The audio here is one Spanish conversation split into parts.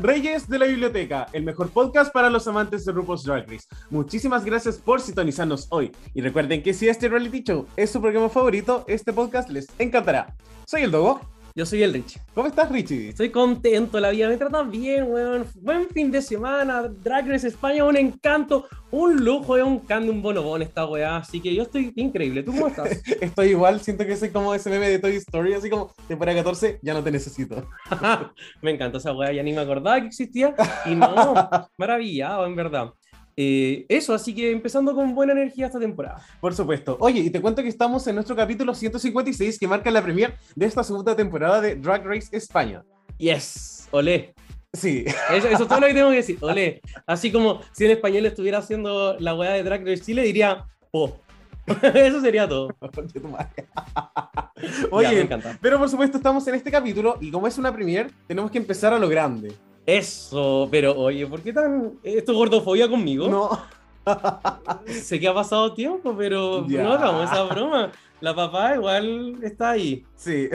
Reyes de la Biblioteca, el mejor podcast para los amantes de RuPaul's Drag. Muchísimas gracias por sintonizarnos hoy. Y recuerden que si este reality show es su programa favorito, este podcast les encantará. Soy el Dogo. Yo soy el Richie. ¿Cómo estás, Richie? Estoy contento, la vida me trata bien, weón. Buen fin de semana. Drag Race España, un encanto, un lujo, un can un bonobón esta weá. Así que yo estoy increíble. ¿Tú cómo estás? estoy igual, siento que soy como ese meme de Toy Story, así como temporada 14, ya no te necesito. me encantó esa weá, ya ni me acordaba que existía. Y no, maravillado, en verdad. Eh, eso, así que empezando con buena energía esta temporada. Por supuesto. Oye, y te cuento que estamos en nuestro capítulo 156 que marca la premier de esta segunda temporada de Drag Race España. Yes, olé. Sí. Eso, es todo lo que tengo que decir, olé. Así como si en español estuviera haciendo la weá de Drag Race Chile, diría po. Eso sería todo. Oye, pero por supuesto estamos en este capítulo y como es una premier, tenemos que empezar a lo grande. Eso, pero oye, ¿por qué tan esto gordofobia conmigo? No. sé que ha pasado tiempo, pero no hagamos esa broma. La papá igual está ahí. Sí.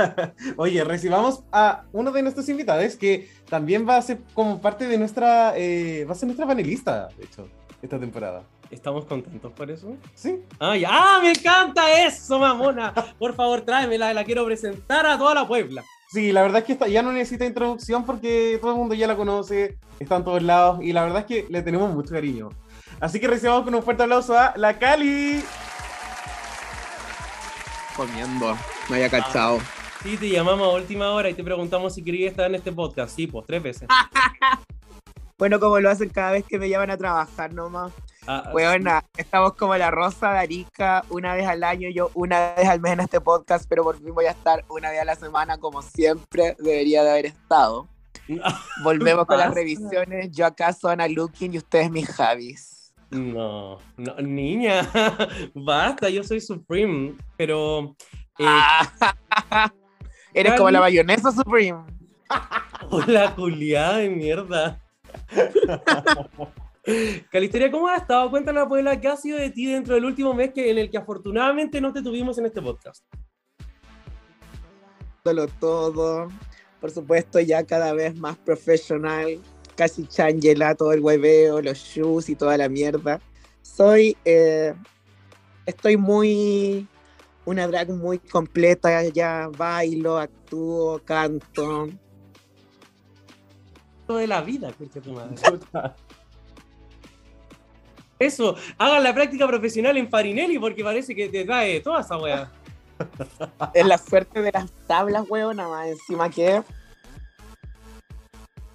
Oye, recibamos a uno de nuestros invitados que también va a ser como parte de nuestra, eh, va a ser nuestra panelista, de hecho, esta temporada. ¿Estamos contentos por eso? Sí. Ah, ¡Ah, me encanta eso, mamona! Por favor, tráemela, la quiero presentar a toda la Puebla. Sí, la verdad es que esta ya no necesita introducción porque todo el mundo ya la conoce, está en todos lados y la verdad es que le tenemos mucho cariño. Así que recibamos con un fuerte aplauso a la Cali. Comiendo, me había cachado. sí, te llamamos a última hora y te preguntamos si querías estar en este podcast. Sí, pues tres veces. bueno, como lo hacen cada vez que me llaman a trabajar nomás. Ah, estamos como la Rosa de Arica una vez al año, yo una vez al mes en este podcast, pero por fin voy a estar una vez a la semana como siempre debería de haber estado. Volvemos con las revisiones, yo acá soy Ana Looking y ustedes mis Javis. No, no, niña, basta, yo soy Supreme, pero... Eh, Eres como la bayonesa Supreme. Hola, culiada de mierda. Calisteria, ¿cómo has estado? Cuéntanos, Puebla, ¿qué ha sido de ti dentro del último mes que, en el que afortunadamente no te tuvimos en este podcast? Todo, todo. Por supuesto, ya cada vez más profesional, casi changela, todo el hueveo, los shoes y toda la mierda. Soy, eh, estoy muy, una drag muy completa, ya bailo, actúo, canto. Todo de la vida, tu madre. Eso, hagan la práctica profesional en Farinelli porque parece que te trae toda esa weá. es la suerte de las tablas, weón, nada más encima que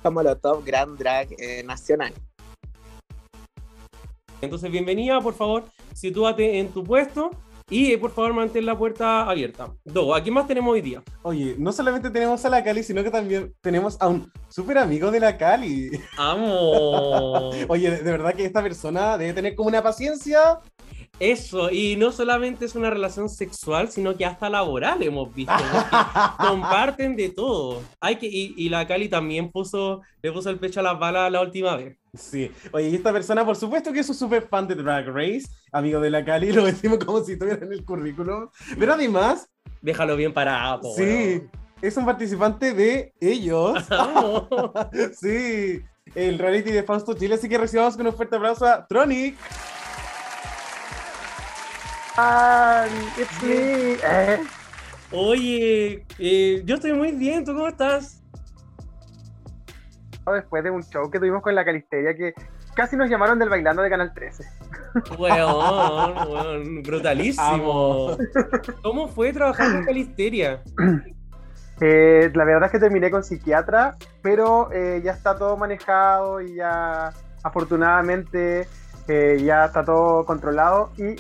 como lo top Grand Drag eh, nacional. Entonces, bienvenida, por favor, sitúate en tu puesto y eh, por favor, mantén la puerta abierta. Dos, ¿a quién más tenemos hoy día? Oye, no solamente tenemos a la Cali, sino que también tenemos a un súper amigo de la Cali. ¡Amo! Oye, de verdad que esta persona debe tener como una paciencia eso, y no solamente es una relación sexual, sino que hasta laboral hemos visto. comparten de todo. Hay que, y, la Cali también puso, le puso el pecho a las balas la última vez. Sí, oye, y esta persona, por supuesto que es un súper fan de Drag Race, amigo de la Cali, lo decimos como si estuviera en el currículum. Pero además. Déjalo bien parado. Sí, es un participante de ellos. sí, el reality de Fausto Chile, así que recibamos con un fuerte abrazo a Tronic. It's me. Eh. Oye, eh, yo estoy muy bien, ¿tú cómo estás? Después de un show que tuvimos con la Calisteria que casi nos llamaron del bailando de Canal 13. Weón, brutalísimo. ¿Cómo fue trabajar con Calisteria? Eh, la verdad es que terminé con psiquiatra, pero ya está todo manejado y ya afortunadamente ya está todo controlado y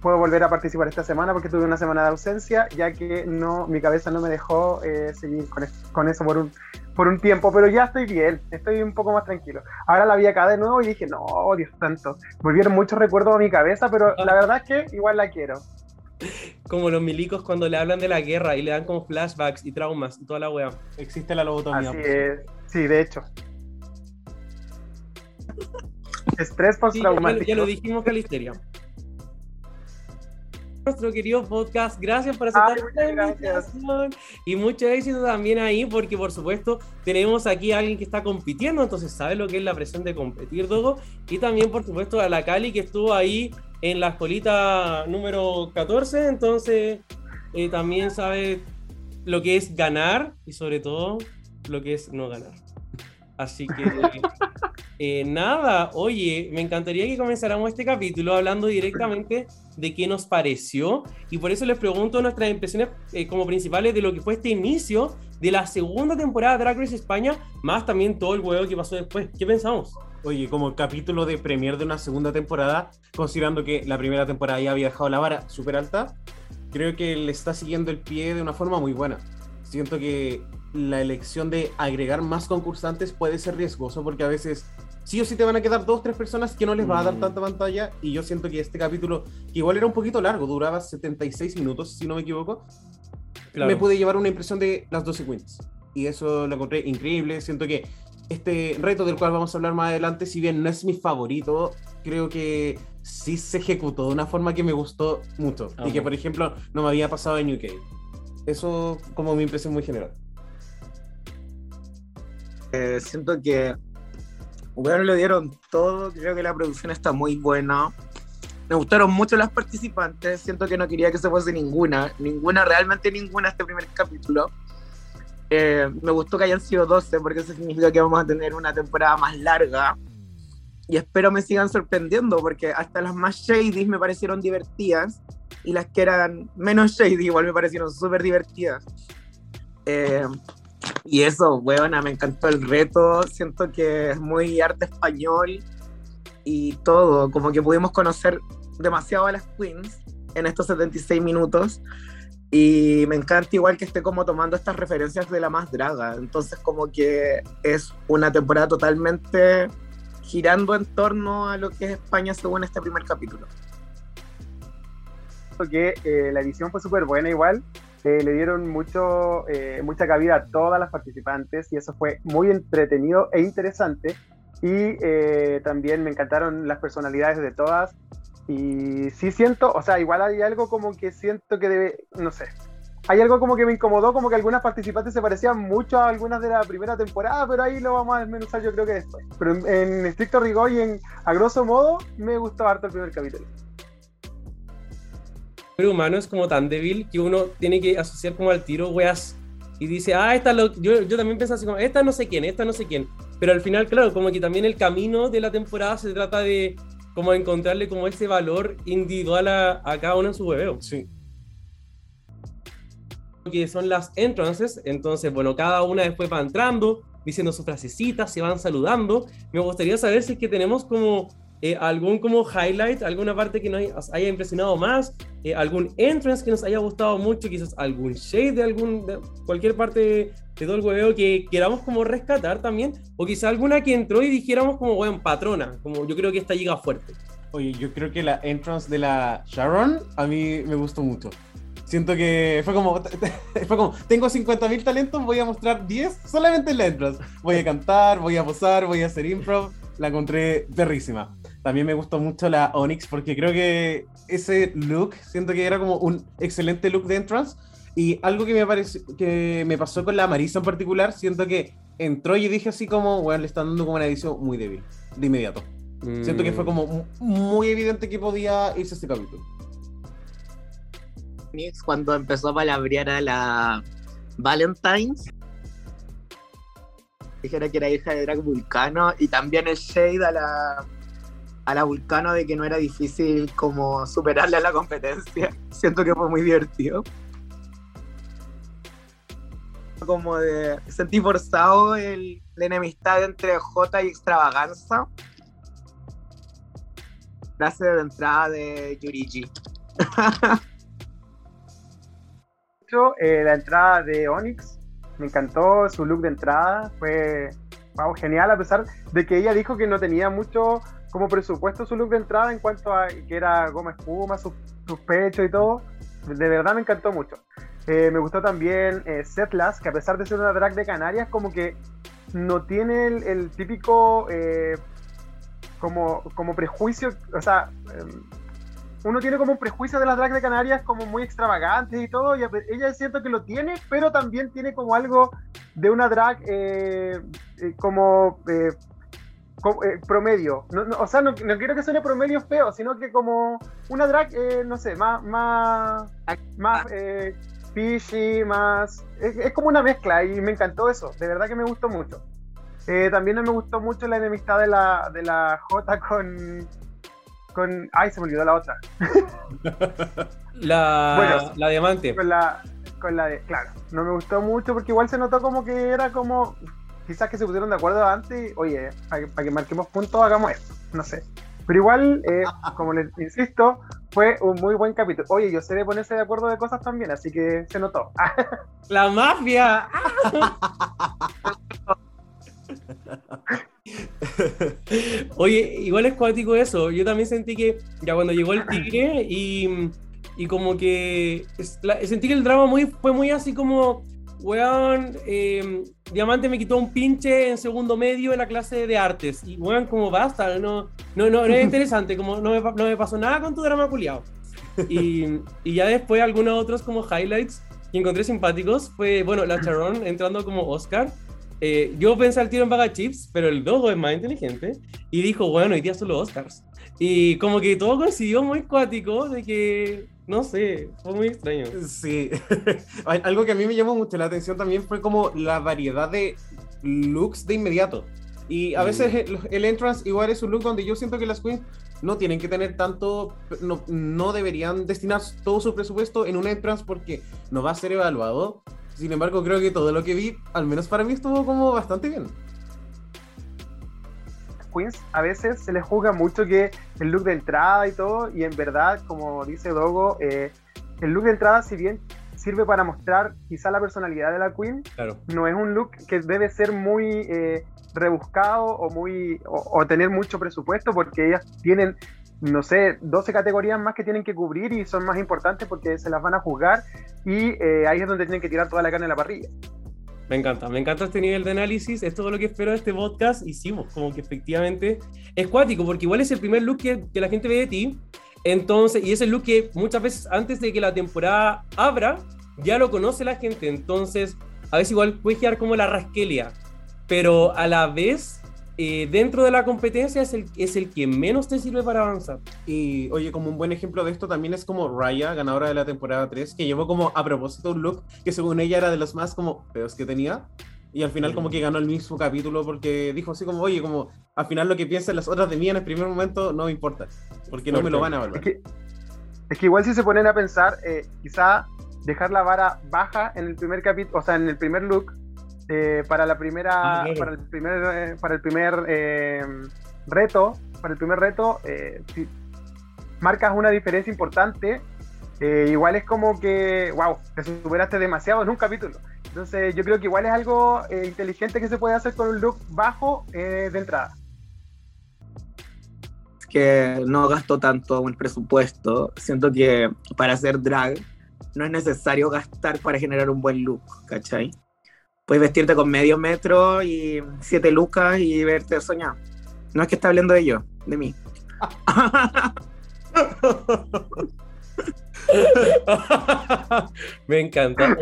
puedo volver a participar esta semana porque tuve una semana de ausencia, ya que no, mi cabeza no me dejó eh, seguir con, con, eso por un, por un tiempo, pero ya estoy bien, estoy un poco más tranquilo. Ahora la vi acá de nuevo y dije, no, Dios santo, volvieron muchos recuerdos a mi cabeza, pero la verdad es que igual la quiero. Como los milicos cuando le hablan de la guerra y le dan como flashbacks y traumas y toda la wea. Existe la lobotomía. Así es. Sí, de hecho. Estrés postraumático. ya, lo dijimos, Calisteria nuestro querido podcast. Gracias por aceptar la invitación y mucho éxito también ahí, porque por supuesto tenemos aquí a alguien que está compitiendo, entonces sabe lo que es la presión de competir, Dogo. Y también, por supuesto, a la Cali que estuvo ahí en la escolita número 14, entonces eh, también sabe lo que es ganar y sobre todo lo que es no ganar. Así que eh, nada, oye, me encantaría que comenzáramos este capítulo hablando directamente de qué nos pareció y por eso les pregunto nuestras impresiones eh, como principales de lo que fue este inicio de la segunda temporada de Drag Race España, más también todo el huevo que pasó después. ¿Qué pensamos? Oye, como capítulo de premier de una segunda temporada, considerando que la primera temporada ya había dejado la vara súper alta, creo que le está siguiendo el pie de una forma muy buena. Siento que la elección de agregar más concursantes puede ser riesgoso porque a veces sí o sí te van a quedar dos, tres personas que no les va a dar mm. tanta pantalla y yo siento que este capítulo, que igual era un poquito largo, duraba 76 minutos, si no me equivoco, me pude llevar una impresión de las 12 queens. Y eso lo encontré increíble, siento que este reto del cual vamos a hablar más adelante, si bien no es mi favorito, creo que sí se ejecutó de una forma que me gustó mucho y que, por ejemplo, no me había pasado en UK. Eso como mi impresión muy general. Eh, siento que bueno, le dieron todo, creo que la producción está muy buena. Me gustaron mucho las participantes, siento que no quería que se fuese ninguna, ninguna, realmente ninguna este primer capítulo. Eh, me gustó que hayan sido 12 porque eso significa que vamos a tener una temporada más larga. Y espero me sigan sorprendiendo porque hasta las más shady me parecieron divertidas y las que eran menos shady igual me parecieron súper divertidas. Eh, y eso, weona, me encantó el reto. Siento que es muy arte español y todo. Como que pudimos conocer demasiado a las queens en estos 76 minutos. Y me encanta igual que esté como tomando estas referencias de la más draga. Entonces como que es una temporada totalmente girando en torno a lo que es España según este primer capítulo. Que eh, la edición fue súper buena igual. Eh, le dieron mucho, eh, mucha cabida a todas las participantes y eso fue muy entretenido e interesante. Y eh, también me encantaron las personalidades de todas. Y sí siento, o sea, igual hay algo como que siento que debe, no sé, hay algo como que me incomodó, como que algunas participantes se parecían mucho a algunas de la primera temporada, pero ahí lo vamos a desmenuzar yo creo que después. Pero en, estricto rigor y en a grosso modo, me gustó harto el primer capítulo humano es como tan débil que uno tiene que asociar como al tiro weas y dice, ah, esta lo, yo, yo también pensé así como, esta no sé quién, esta no sé quién. Pero al final, claro, como que también el camino de la temporada se trata de como encontrarle como ese valor individual a, a cada uno en su hueveo. Sí. Que son las entrances, entonces, bueno, cada una después va entrando, diciendo sus frasecitas, se van saludando. Me gustaría saber si es que tenemos como eh, algún como highlight, alguna parte que nos haya impresionado más, eh, algún entrance que nos haya gustado mucho, quizás algún shade de algún de cualquier parte de, todo el hueveo que queramos como rescatar también, o quizás alguna que entró y dijéramos como, bueno, patrona, como yo creo que esta llega fuerte. Oye, yo creo que la entrance de la Sharon a mí me gustó mucho. Siento que fue como, fue como tengo 50.000 talentos, voy a mostrar 10 solamente en la entrance. Voy a cantar, voy a posar, voy a hacer improv. La encontré perrísima. También me gustó mucho la Onyx porque creo que ese look, siento que era como un excelente look de entrance. Y algo que me, parece, que me pasó con la Marisa en particular, siento que entró y dije así como, bueno, le están dando como una edición muy débil, de inmediato. Siento que fue como muy evidente que podía irse este capítulo. Cuando empezó a palabrear a la Valentine's, dijera que era hija de Drag Vulcano, y también el Shade a la a la Vulcano de que no era difícil como superarle a la competencia. Siento que fue muy divertido. Como de sentí forzado el, la enemistad entre J y extravaganza. Frase de entrada de Yurigi. eh, la entrada de Onyx, me encantó su look de entrada, fue genial a pesar de que ella dijo que no tenía mucho como presupuesto su look de entrada en cuanto a que era goma espuma, sus pechos y todo. De verdad me encantó mucho. Eh, me gustó también eh, Setlas, que a pesar de ser una drag de Canarias, como que no tiene el, típico eh, como, como prejuicio, o sea, em, uno tiene como un prejuicio de las drag de Canarias como muy extravagantes y todo, y ella es cierto que lo tiene, pero también tiene como algo de una drag como eh, promedio. o sea, no, quiero que suene promedio feo, sino que como una drag, eh, no sé, más, más, más eh, fishy, más... Es, como una mezcla y me encantó eso, de verdad que me gustó mucho. también me gustó mucho la enemistad de la, de la J con... con ay, se me olvidó la otra. la, bueno, la diamante. Con la, con la de, claro, no me gustó mucho porque igual se notó como que era como quizás que se pusieron de acuerdo antes, oye, para que, marquemos puntos, hagamos esto, no sé. Pero igual, eh, como les insisto, fue un muy buen capítulo. Oye, yo sé de ponerse de acuerdo de cosas también, así que se notó. ¡La mafia! Oye, igual es cuático eso. Yo también sentí que ya cuando llegó el tigre y, y como que sentí que el drama muy, fue muy así como weón, em, Diamante me quitó un pinche en segundo medio en la clase de artes. Y weón, como basta, no, no, no, es interesante, como no me, no me, pasó nada con tu drama culiado. Y, y, ya después algunos otros como highlights que encontré simpáticos fue, bueno, la Charon entrando como Oscar. Eh, yo pensé al tiro en Vaga Chips, pero el Dogo es más inteligente y dijo, bueno, hoy día son los Oscars. Y como que todo coincidió muy cuático de que no sé, fue muy extraño. Sí. Algo que a mí me llamó mucho la atención también fue como la variedad de looks de inmediato. Y a veces mm. el, entrance igual es un look donde yo siento que las queens no tienen que tener tanto, no, no deberían destinar todo su presupuesto en un entrance porque no va a ser evaluado. Sin embargo, creo que todo lo que vi, al menos para mí, estuvo como bastante bien queens a veces se les juzga mucho que el look de entrada y todo, y en verdad, como dice Dogo, eh, el look de entrada, si bien sirve para mostrar quizá la personalidad de la queen, no es un look que debe ser muy eh, rebuscado o, muy, o, tener mucho presupuesto, porque ellas tienen no sé, 12 categorías más que tienen que cubrir y son más importantes porque se las van a juzgar y eh, ahí es donde tienen que tirar toda la carne en la parrilla. Me encanta, me encanta este nivel de análisis, es todo lo que espero de este podcast y sí, pues, como que efectivamente es cuático, porque igual es el primer look que, la gente ve de ti, entonces, y es el look que muchas veces antes de que la temporada abra, ya lo conoce la gente, entonces a veces igual puede quedar como la rasquelia, pero a la vez eh, dentro de la competencia es el, es el que menos te sirve para avanzar. Y oye, como un buen ejemplo de esto también es como Raya, ganadora de la temporada 3, que llevó como a propósito un look que según ella era de los más como feos que tenía. Y al final como que ganó el mismo capítulo porque dijo así como, oye, como al final lo que piensan las otras de mí en el primer momento no me importa, porque no me lo van a evaluar. Es que, es que igual si se ponen a pensar, eh, quizá dejar la vara baja en el primer capítulo, o sea, en el primer look, eh, para la primera, ah, para el primer, eh, para el primer eh, reto, para el primer reto, si marcas una diferencia importante, igual es como que, wow, te superaste demasiado en un capítulo. Entonces yo creo que igual es algo inteligente que se puede hacer con un look bajo de entrada. Que no gasto tanto en presupuesto. Siento que para hacer drag no es necesario gastar para generar un buen look, ¿cachai? Puedes vestirte con medio metro y siete lucas y verte soñado. No es que está hablando de yo, de mí. Me encanta.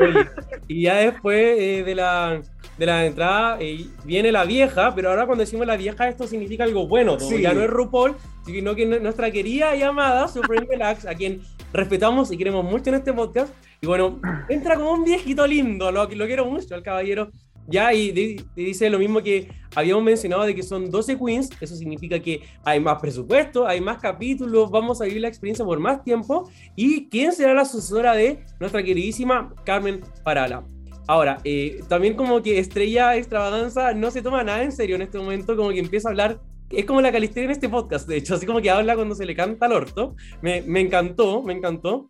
y ya después eh, de, la, de la entrada eh, viene la vieja, pero ahora cuando decimos la vieja esto significa algo bueno. Ya no es RuPaul, sino que nuestra querida y amada Supreme Relax, a quien respetamos y queremos mucho en este podcast, y bueno, entra como un viejito lindo, lo, lo quiero mucho al caballero. Ya, y, dice lo mismo que habíamos mencionado de que son 12 queens, eso significa que hay más presupuesto, hay más capítulos, vamos a vivir la experiencia por más tiempo. ¿Y quién será la sucesora de nuestra queridísima Carmen Parala? Ahora, eh, también como que Estrella Extravaganza no se toma nada en serio en este momento, como que empieza a hablar es como la Calisteria en este podcast, de hecho, así como que habla cuando se le canta al orto. Me, me encantó, me encantó.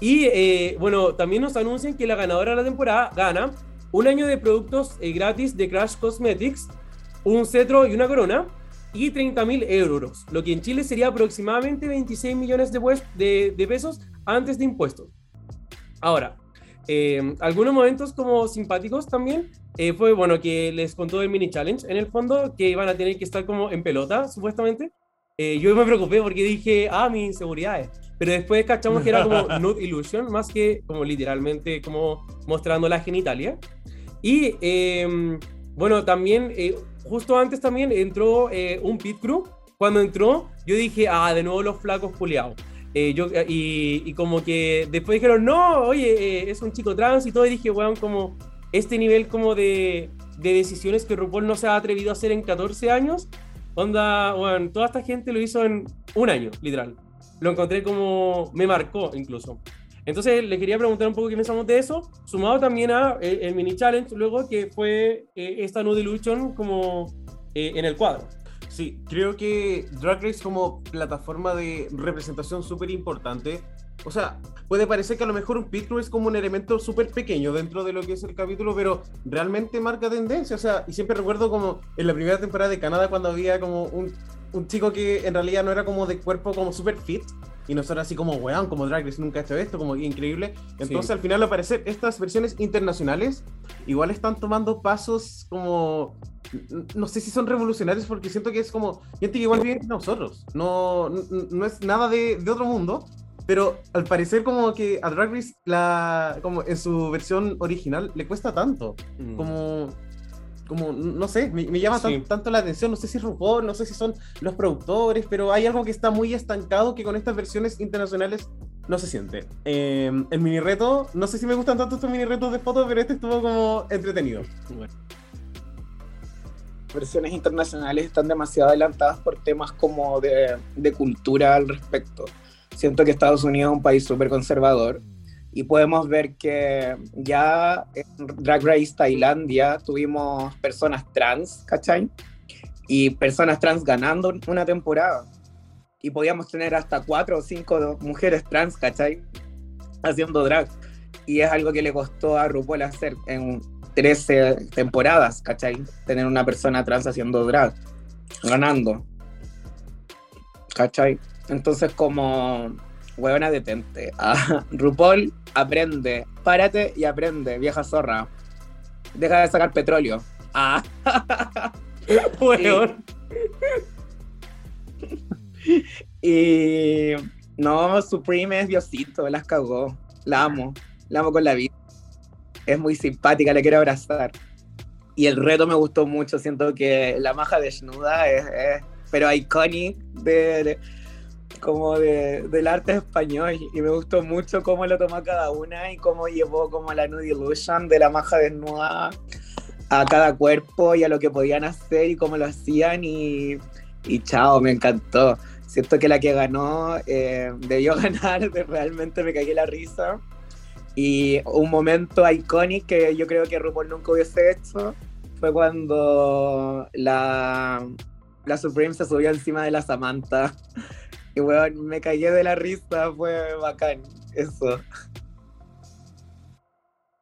Y eh, bueno, también nos anuncian que la ganadora de la temporada gana un año de productos eh, gratis de Crash Cosmetics, un cetro y una corona y 30 mil euros, lo que en Chile sería aproximadamente 26 millones de, de, pesos antes de impuestos. Ahora, eh, algunos momentos como simpáticos también eh, fue bueno que les contó el mini challenge en el fondo que iban a tener que estar como en pelota supuestamente. Eh, yo me preocupé porque dije, ah, mis inseguridades. Pero después cachamos que era como nude illusion más que como literalmente como mostrando la genitalia. Y em, bueno, también justo antes también entró eh, un pit crew. Cuando entró, yo dije, ah, de nuevo los flacos puleados. Eh, yo, y, como que después dijeron, no, oye, eh, es un chico trans y todo. Y dije, weón, como este nivel como de, de, decisiones que RuPaul no se ha atrevido a hacer en 14 años. Onda, toda esta gente lo hizo en un año, literal. Lo encontré como, me marcó incluso. Entonces, le quería preguntar un poco qué pensamos de eso, sumado también a eh, el, mini challenge, luego que fue eh, esta Nude Illusion como eh, en el cuadro. Sí, creo que Drag Race como plataforma de representación súper importante. O sea, puede parecer que a lo mejor un pit es como un elemento súper pequeño dentro de lo que es el capítulo, pero realmente marca tendencia. O sea, y siempre recuerdo como en la primera temporada de Canadá cuando había como un, un chico que en realidad no era como de cuerpo como súper fit, y nosotros así como, weón, como Drag Race nunca ha hecho esto, como increíble. Entonces al final al parecer estas versiones internacionales igual están tomando pasos como, no sé si son revolucionarios porque siento que es como gente que igual vive nosotros, no, no, es nada de, de, otro mundo. Pero al parecer como que a Drag Race, la, como en su versión original, le cuesta tanto. Mm. Como como, no sé, me, llama tanto la atención, no sé si es RuPaul, no sé si son los productores, pero hay algo que está muy estancado que con estas versiones internacionales no se siente. Em, el mini reto, no sé si me gustan tanto estos mini retos de fotos, pero este estuvo como entretenido. Versiones internacionales están demasiado adelantadas por temas como de, de cultura al respecto. Siento que Estados Unidos es un país súper conservador y podemos ver que ya en Drag Race Tailandia tuvimos personas trans, ¿cachai? Y personas trans ganando una temporada. Y podíamos tener hasta cuatro o cinco mujeres trans, ¿cachai? Haciendo drag. Y es algo que le costó a RuPaul hacer en 13 temporadas, ¿cachai? Tener una persona trans haciendo drag, ganando. ¿cachai? Entonces como huevona detente. Ah, RuPaul, aprende. Párate y aprende, vieja zorra. Deja de sacar petróleo. Ah. y... no, Supreme es Diosito, las cagó. La amo. La amo con la vida. Es muy simpática, le quiero abrazar. Y el reto me gustó mucho. Siento que la maja desnuda es, es pero iconic de como de, del arte español y me gustó mucho cómo lo tomó cada una y cómo llevó como la nude illusion de la maja desnuda a cada cuerpo y a lo que podían hacer y cómo lo hacían y, y chao, me encantó. Siento que la que ganó eh, debió ganar, realmente me caí la risa. Y un momento icónico que yo creo que RuPaul nunca hubiese hecho fue cuando la, la Supreme se subió encima de la Samantha y weón, me caí de la risa, fue bacán, eso.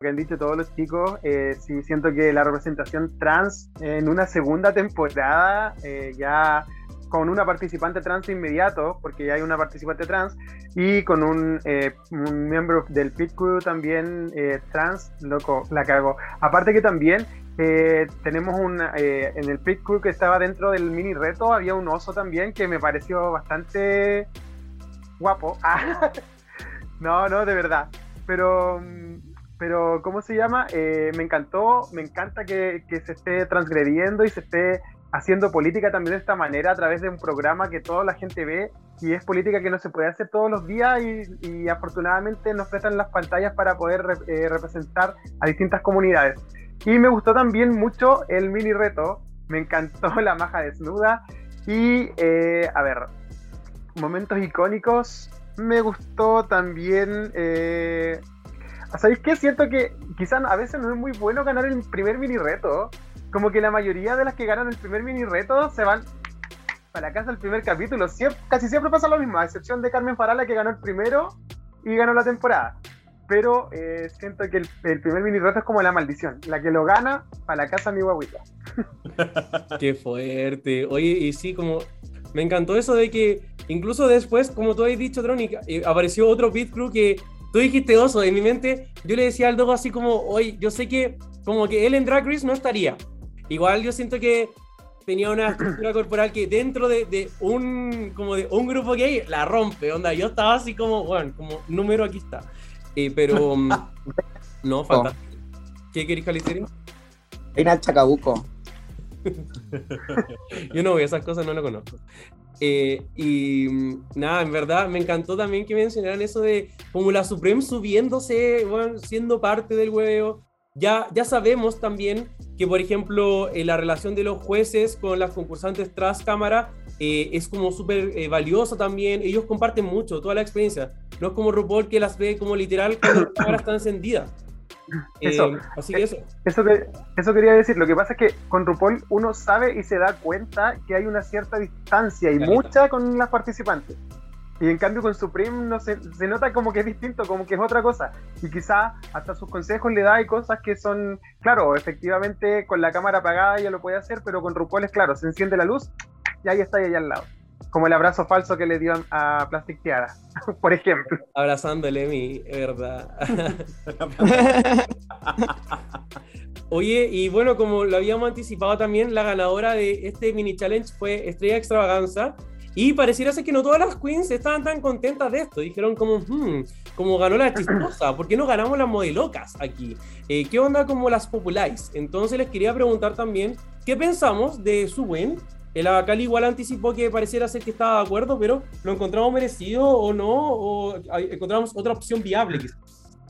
Lo que han dicho todos los chicos, eh, sí siento que la representación trans en una segunda temporada, eh, ya con una participante trans inmediato, porque ya hay una participante trans, y con un, eh, un miembro del pit crew también eh, trans, loco, la cago. Aparte que también eh, tenemos un, eh, en el pit crew que estaba dentro del mini reto, había un oso también que me pareció bastante guapo. Ah, no, no, de verdad. Pero, pero ¿cómo se llama? Eh, me encantó, me encanta que, que, se esté transgrediendo y se esté haciendo política también de esta manera a través de un programa que toda la gente ve y es política que no se puede hacer todos los días y, afortunadamente nos prestan las pantallas para poder representar a distintas comunidades. Y me gustó también mucho el mini reto. Me encantó la maja desnuda. Y, eh, a ver, momentos icónicos. Me gustó también. Eh, ¿Sabéis qué? Siento que quizás a veces no es muy bueno ganar el primer mini reto. Como que la mayoría de las que ganan el primer mini reto se van para la casa el primer capítulo, casi siempre pasa lo mismo, a excepción de Carmen Farala que ganó el primero y ganó la temporada. Pero eh, siento que el, primer mini reto es como la maldición. La que lo gana, para la casa mi guaguita. Qué fuerte. Oye, y sí, como me encantó eso de que incluso después, como tú has dicho, Trónica, eh, apareció otro Pit Crew que tú dijiste oso. En mi mente, yo le decía al Dogo así como, oye, yo sé que como que él en Drag Race no estaría. Igual yo siento que tenía una estructura corporal que dentro de, un como de un grupo gay la rompe, onda. Yo estaba así como, bueno, como número aquí está. Eh, pero mm, no, falta. ¿Qué queréis calificar? Reina Chacabuco. Yo no voy esas cosas, no lo conozco. Eh, y mm, nada, en verdad me encantó también que mencionaran eso de como la Supreme subiéndose, bueno, siendo parte del huevo, ya, ya sabemos también que, por ejemplo, eh, la relación de los jueces con las concursantes tras cámara eh, es como súper eh, valiosa también. Ellos comparten mucho, toda la experiencia. No es como RuPaul que las ve como literal cuando la cámara está encendida. Eso, así que eso. Eso, que, eso quería decir. Lo que pasa es que con RuPaul uno sabe y se da cuenta que hay una cierta distancia y mucha con las participantes. Y en cambio con Supreme no se, se nota como que es distinto, como que es otra cosa. Y quizá hasta sus consejos le da y cosas que son, claro, efectivamente con la cámara apagada ya lo puede hacer, pero con RuPaul es claro, se enciende la luz y ahí está ella al lado. Como el abrazo falso que le dio a Plastic Tiara, por ejemplo. Abrazándole mi, verdad. Oye, y bueno, como lo habíamos anticipado también, la ganadora de este mini challenge fue Estrella Extravaganza, y pareciera ser que no todas las queens estaban tan contentas de esto. Dijeron como, hmm, como ganó la chistosa, ¿por qué no ganamos las modelocas aquí? Eh, ¿Qué onda como las populares? Entonces les quería preguntar también, ¿qué pensamos de su win? El Abacali igual anticipó que pareciera ser que estaba de acuerdo, pero ¿lo encontramos merecido o no? ¿O encontramos otra opción viable?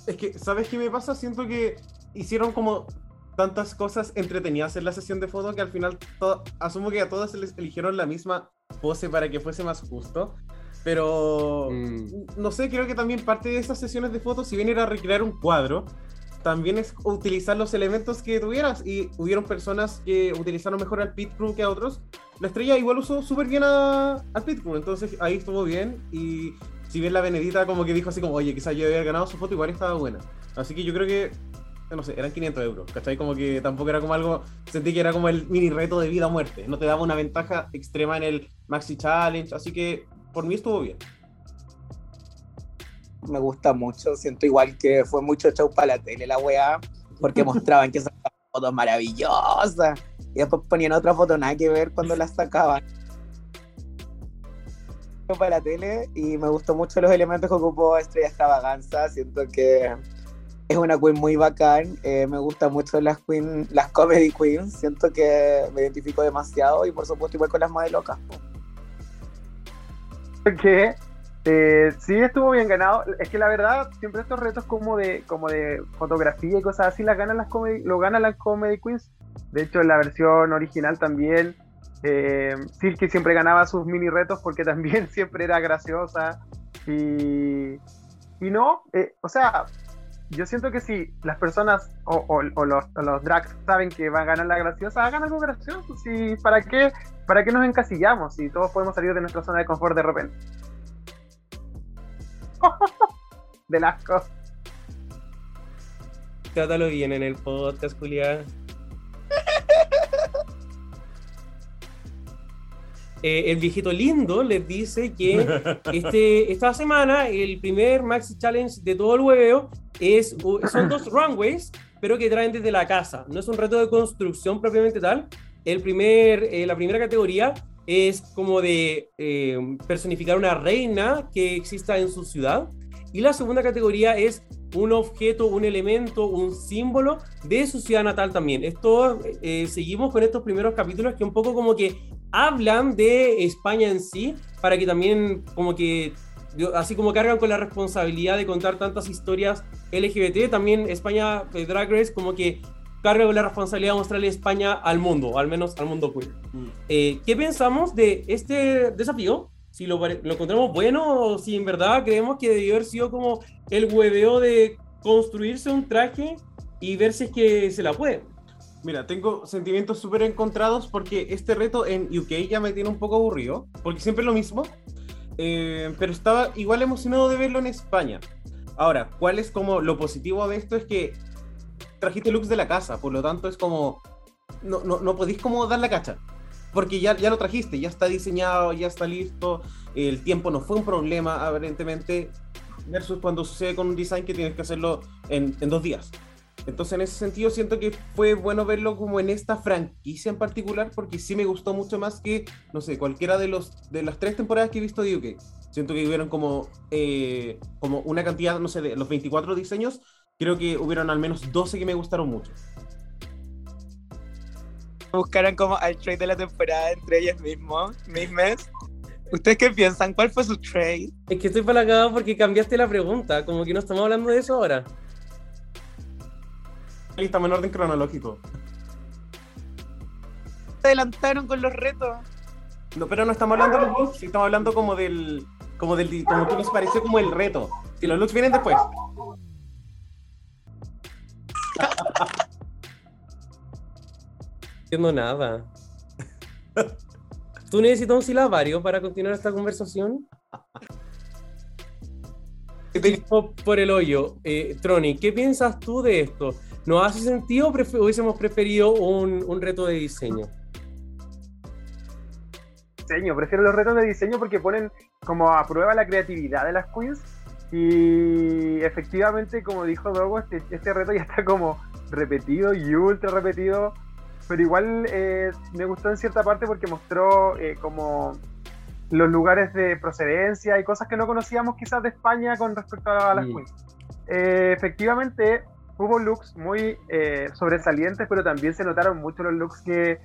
Es que, ¿sabes qué me pasa? Siento que hicieron como tantas cosas entretenidas en la sesión de fotos que al final asumo que a todas les eligieron la misma pose para que fuese más justo. Pero mm. no sé, creo que también parte de esas sesiones de fotos, si bien era recrear un cuadro, también es utilizar los elementos que tuvieras. Y hubieron personas que utilizaron mejor al pit crew que a otros. La estrella igual usó súper bien al pit crew, entonces ahí estuvo bien. Y si bien la Benedita como que dijo así como, oye, quizás yo había ganado su foto, igual estaba buena. Así que yo creo que no sé, eran 500 euros, ¿cachai? Como que tampoco era como algo, sentí que era como el mini reto de vida o muerte, no te daba una ventaja extrema en el Maxi Challenge, así que por mí estuvo bien. Me gusta mucho, siento igual que fue mucho show para la tele la weá, porque mostraban que sacaban fotos maravillosas y después ponían otra foto nada que ver cuando las sacaban para la tele y me gustó mucho los elementos que ocupó Estrella Extravaganza. Siento que es una queen muy bacán. Eh, me gustan mucho las queen, las comedy queens. Siento que me identifico demasiado y por supuesto igual con las modelocas. Que eh, sí estuvo bien ganado. Es que la verdad, siempre estos retos como de, como de fotografía y cosas así las ganan las comedy, lo ganan las comedy queens. De hecho, en la versión original también. Eh, Silky siempre ganaba sus mini retos porque también siempre era graciosa. Y, y no, eh, o sea, yo siento que si las personas o, los, o, drags saben que van a ganar la graciosa, hagan algo gracioso. Si, ¿para, qué, ¿Para qué nos encasillamos si todos podemos salir de nuestra zona de confort de repente? de asco. Trátalo bien en el podcast, Julián. Eh, el viejito lindo les dice que este, esta semana el primer Maxi Challenge de todo el hueveo es, son dos runways, pero que traen desde la casa. No es un reto de construcción propiamente tal. El primer, eh, la primera categoría es como de eh, personificar una reina que exista en su ciudad. Y la segunda categoría es un objeto, un elemento, un símbolo de su ciudad natal también. Esto, seguimos con estos primeros capítulos que un poco como que hablan de España en sí, para que también como que, así como cargan con la responsabilidad de contar tantas historias LGBT, también España de Drag Race como que carga con la responsabilidad de mostrarle España al mundo, al menos al mundo queer. Mm. Eh, ¿Qué pensamos de este desafío? Si lo, lo, encontramos bueno o si en verdad creemos que debió haber sido como el hueveo de construirse un traje y ver si es que se la puede. Mira, tengo sentimientos súper encontrados porque este reto en UK ya me tiene un poco aburrido, porque siempre es lo mismo, eh, pero estaba igual emocionado de verlo en España. Ahora, ¿cuál es como lo positivo de esto? Es que trajiste looks de la casa, por lo tanto es como, no, no, no podéis como dar la cacha, porque ya, ya lo trajiste, ya está diseñado, ya está listo, el tiempo no fue un problema aparentemente, versus cuando sucede con un design que tienes que hacerlo en, en dos días. Entonces, en ese sentido, siento que fue bueno verlo como en esta franquicia en particular, porque sí me gustó mucho más que, no sé, cualquiera de, los, de las tres temporadas que he visto de UK. Siento que hubieron como, eh, como una cantidad, no sé, de los 24 diseños, creo que hubieron al menos 12 que me gustaron mucho. Buscaron como al trade de la temporada entre ellos mismos, mismes. ¿Ustedes qué piensan? ¿Cuál fue su trade? Es que estoy palagado porque cambiaste la pregunta, como que no estamos hablando de eso ahora lista en orden cronológico. Se adelantaron con los retos. No, pero no estamos hablando de los looks, estamos hablando como del. como del como que nos pareció como el reto. Si los looks vienen después. No entiendo nada. ¿Tú necesitas un silabario para continuar esta conversación? Por el hoyo. Eh, Troni, ¿qué piensas tú de esto? ¿No hace sentido o hubiésemos preferido un, reto de diseño? Diseño, prefiero los retos de diseño porque ponen como a prueba la creatividad de las queens y efectivamente, como dijo Dogo, este, este reto ya está como repetido y ultra repetido, pero igual eh, me gustó en cierta parte porque mostró eh, como los lugares de procedencia y cosas que no conocíamos quizás de España con respecto a las queens. Eh, efectivamente, hubo looks muy eh, sobresalientes, pero también se notaron mucho los looks que,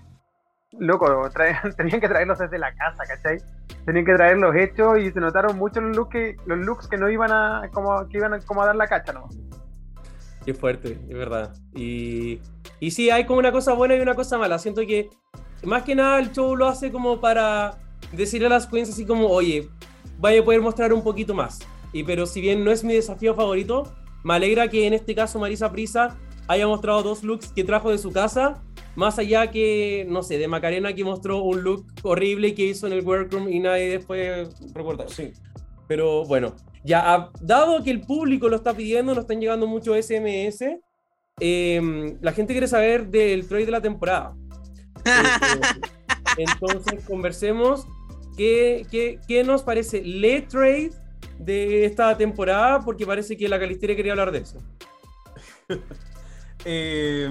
loco, tenían que traerlos desde la casa, ¿cachai? Tenían que traerlos hechos y se notaron mucho los looks que, los looks que no iban a, como, que iban a, como a dar la cacha, ¿no? Qué fuerte, es verdad. Y, y sí, hay como una cosa buena y una cosa mala. Siento que más que nada el show lo hace como para decirle a las queens así como, oye, vaya a poder mostrar un poquito más. Y pero si bien no es mi desafío favorito, me alegra que en este caso Marisa Prisa haya mostrado dos looks que trajo de su casa, más allá que, no sé, de Macarena que mostró un look horrible que hizo en el workroom y nadie después recuerda. Sí. Pero bueno, ya dado que el público lo está pidiendo, nos están llegando muchos SMS, em, la gente quiere saber del trade de la temporada. entonces, conversemos. ¿Qué, qué, qué nos parece? ¿Le trade de esta temporada porque parece que la Calisteria quería hablar de eso. eh,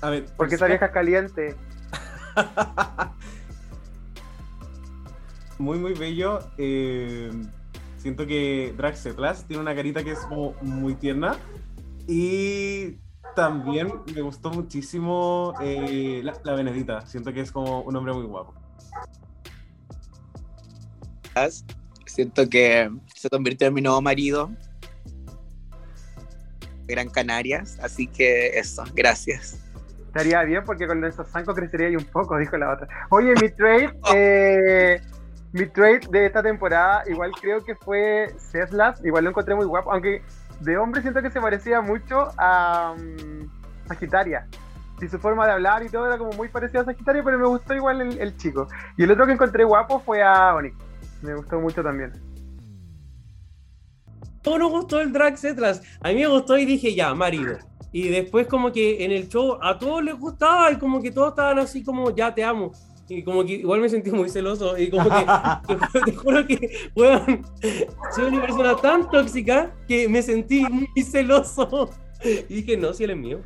a ver, porque esa vieja caliente. muy, muy bello. Eh, siento que Draxetlas tiene una carita que es como muy tierna. Y también me gustó muchísimo eh, la, la Benedita. Siento que es como un hombre muy guapo. Siento que se convirtió en mi nuevo marido. Gran Canarias, así que eso, gracias. Estaría bien porque con esos zancos crecería ahí un poco, dijo la otra. Oye, mi trade, eh, mi trade de esta temporada, igual creo que fue Ceslas, igual lo encontré muy guapo, aunque de hombre siento que se parecía mucho a mm, Sagitaria. Y su forma de hablar y todo era como muy parecido a Sagitaria, pero me gustó igual el, el chico. Y el otro que encontré guapo fue a Onyx. Me gustó mucho también. No nos gustó el drag etcétera. A mí me gustó y dije, ya, marido. Y después como que en el show a todos les gustaba y como que todos estaban así como, ya te amo. Y como que igual me sentí muy celoso y como que te, juro que, bueno, soy una persona tan tóxica que me sentí muy celoso. Y dije, no, si él es mío.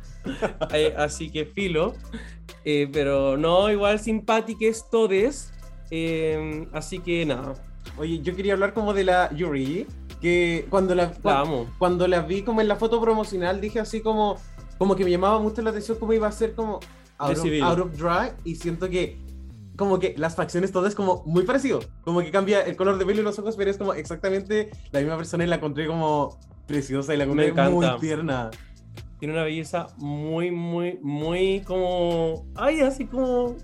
Eh, así que filo. Eh, pero no, igual simpáticos todes. Eh, así que nada, Oye, yo quería hablar como de la Yuri, que cuando la, cuando, la vi como en la foto promocional dije así como, como que me llamaba mucho la atención cómo iba a ser como out of, drag y siento que como que las facciones todo es como muy parecido, como que cambia el color de pelo y los ojos, pero es como exactamente la misma persona y la encontré como preciosa y la encontré muy tierna. Tiene una belleza muy, muy, muy como, ay, así como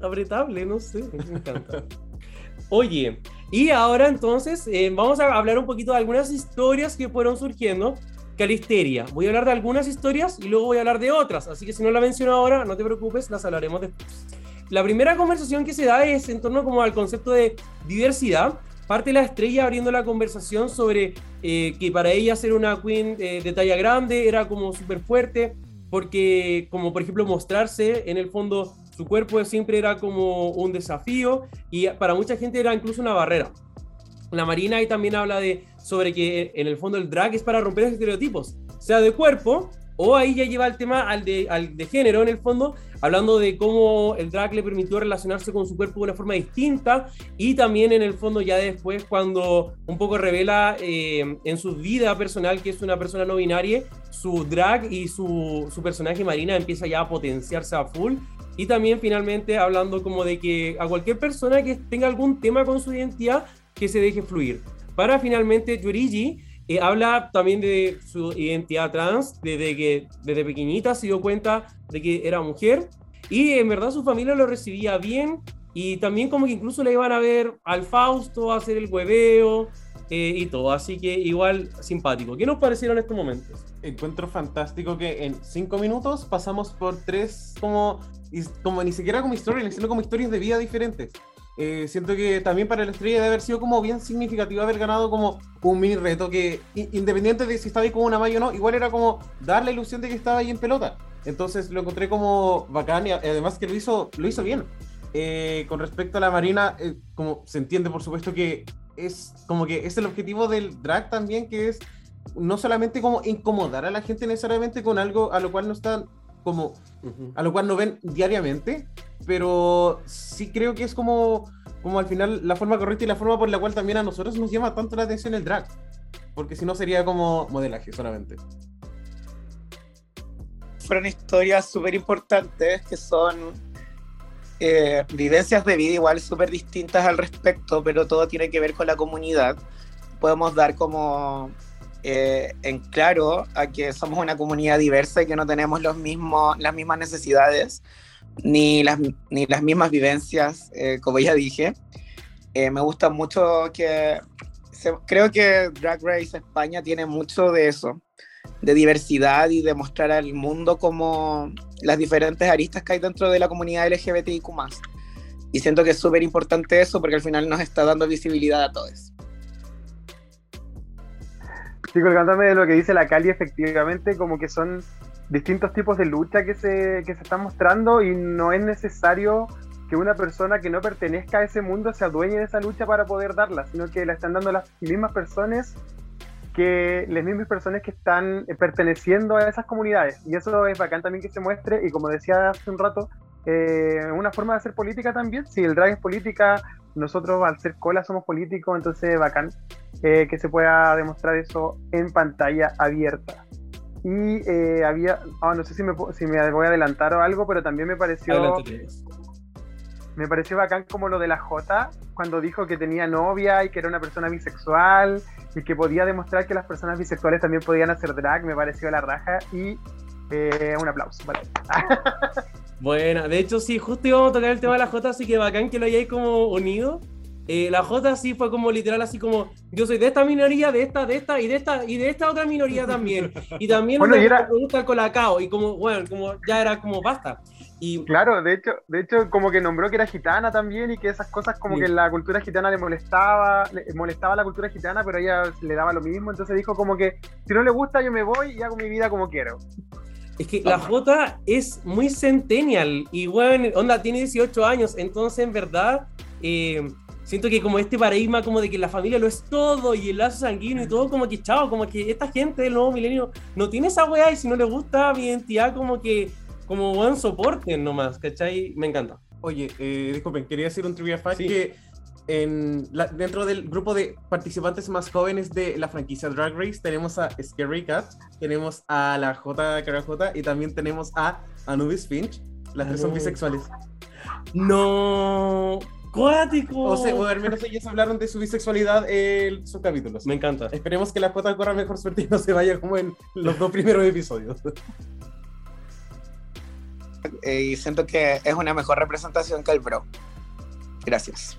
apretable, no sé, me encanta. Oye, y ahora entonces eh, vamos a hablar un poquito de algunas historias que fueron surgiendo Calisteria. Voy a hablar de algunas historias y luego voy a hablar de otras, así que si no la menciono ahora, no te preocupes, las hablaremos después. La primera conversación que se da es en torno como al concepto de diversidad. Parte la estrella abriendo la conversación sobre eh, que para ella ser una queen eh, de talla grande era como súper fuerte, porque como por ejemplo mostrarse en el fondo su cuerpo siempre era como un desafío y para mucha gente era incluso una barrera. La Marina ahí también habla de sobre que en el fondo el drag es para romper estereotipos, sea de cuerpo o ahí ya lleva el tema al de, al de género en el fondo, hablando de cómo el drag le permitió relacionarse con su cuerpo de una forma distinta y también en el fondo ya después cuando un poco revela eh, en su vida personal que es una persona no binaria, su drag y su, su personaje Marina empieza ya a potenciarse a full y también finalmente hablando como de que a cualquier persona que tenga algún tema con su identidad que se deje fluir. Para finalmente Yurigi eh, habla también de su identidad trans, desde que desde pequeñita se dio cuenta de que era mujer y en verdad su familia lo recibía bien y también como que incluso le iban a ver al Fausto a hacer el hueveo eh, y todo, así que igual simpático. ¿Qué nos parecieron estos momentos? Encuentro fantástico que en cinco minutos pasamos por tres como, como ni siquiera como historias, sino como historias de vida diferentes. Eh, siento que también para la estrella debe haber sido como bien significativo haber ganado como un mini reto que independiente de si estaba ahí con una malla o no, igual era como dar la ilusión de que estaba ahí en pelota. Entonces lo encontré como bacán y además que lo hizo, lo hizo bien. Eh, con respecto a la Marina, eh, como se entiende por supuesto que es como que es el objetivo del drag también, que es no solamente como incomodar a la gente necesariamente con algo a lo cual no están como a lo cual no ven diariamente, pero sí creo que es como, como al final la forma correcta y la forma por la cual también a nosotros nos llama tanto la atención el drag, porque si no sería como modelaje solamente. Fueron historias súper importantes que son eh, vivencias de vida igual súper distintas al respecto, pero todo tiene que ver con la comunidad. Podemos dar como eh, en claro a que somos una comunidad diversa y que no tenemos los mismos, las mismas necesidades ni las, ni las mismas vivencias, eh, como ya dije. Eh, me gusta mucho que creo que Drag Race España tiene mucho de eso, de diversidad y de mostrar al mundo como las diferentes aristas que hay dentro de la comunidad LGBTIQ. Y siento que es súper importante eso porque al final nos está dando visibilidad a todos. Sí, colgándome de lo que dice la Cali, efectivamente, como que son distintos tipos de lucha que se, que se están mostrando y no es necesario que una persona que no pertenezca a ese mundo se adueñe de esa lucha para poder darla, sino que la están dando las mismas personas que las mismas personas que están perteneciendo a esas comunidades. Y eso es bacán también que se muestre y como decía hace un rato, eh, una forma de hacer política también. Si el drag es política, nosotros al ser cola somos políticos, entonces bacán eh, que se pueda demostrar eso en pantalla abierta. Y eh, había, ah, no sé si me, si me voy a adelantar o algo, pero también me pareció... Me pareció bacán como lo de la J, cuando dijo que tenía novia y que era una persona bisexual y que podía demostrar que las personas bisexuales también podían hacer drag, me pareció la raja y eh, un aplauso. Vale. Bueno, de hecho sí, justo íbamos a tocar el tema de la J, así que bacán que lo hayáis como unido. Eh, la J sí fue como literal así como yo soy de esta minoría, de esta, de esta y de esta y de esta otra minoría también. Y también bueno, me, era... gusta el colacao y como bueno, como ya era como basta. Y... Claro, de hecho, de hecho como que nombró que era gitana también y que esas cosas como que la cultura gitana le molestaba, le molestaba la cultura gitana, pero ella le daba lo mismo, entonces dijo como que si no le gusta yo me voy y hago mi vida como quiero. Es que la J es muy centennial y bueno, onda, tiene 18 años, entonces en verdad eh, siento que como este paradigma como de que la familia lo es todo y el lazo sanguíneo y todo como que chao, como que esta gente del nuevo milenio no tiene esa weá y si no le gusta mi identidad como que como buen soporte nomás, ¿cachai? Me encanta. Oye, eh, disculpen, quería decir un trivia fact que en dentro del grupo de participantes más jóvenes de la franquicia Drag Race tenemos a Scary Cat, tenemos a la J J y también tenemos a Anubis Finch. Las tres son bisexuales. No, cuático. O sea, o al menos ellos hablaron de su bisexualidad en sus capítulos. Me encanta. Esperemos que la J corra mejor suerte y no se vaya como en los dos primeros episodios. Eh, y siento que es una mejor representación que el Bro. Gracias.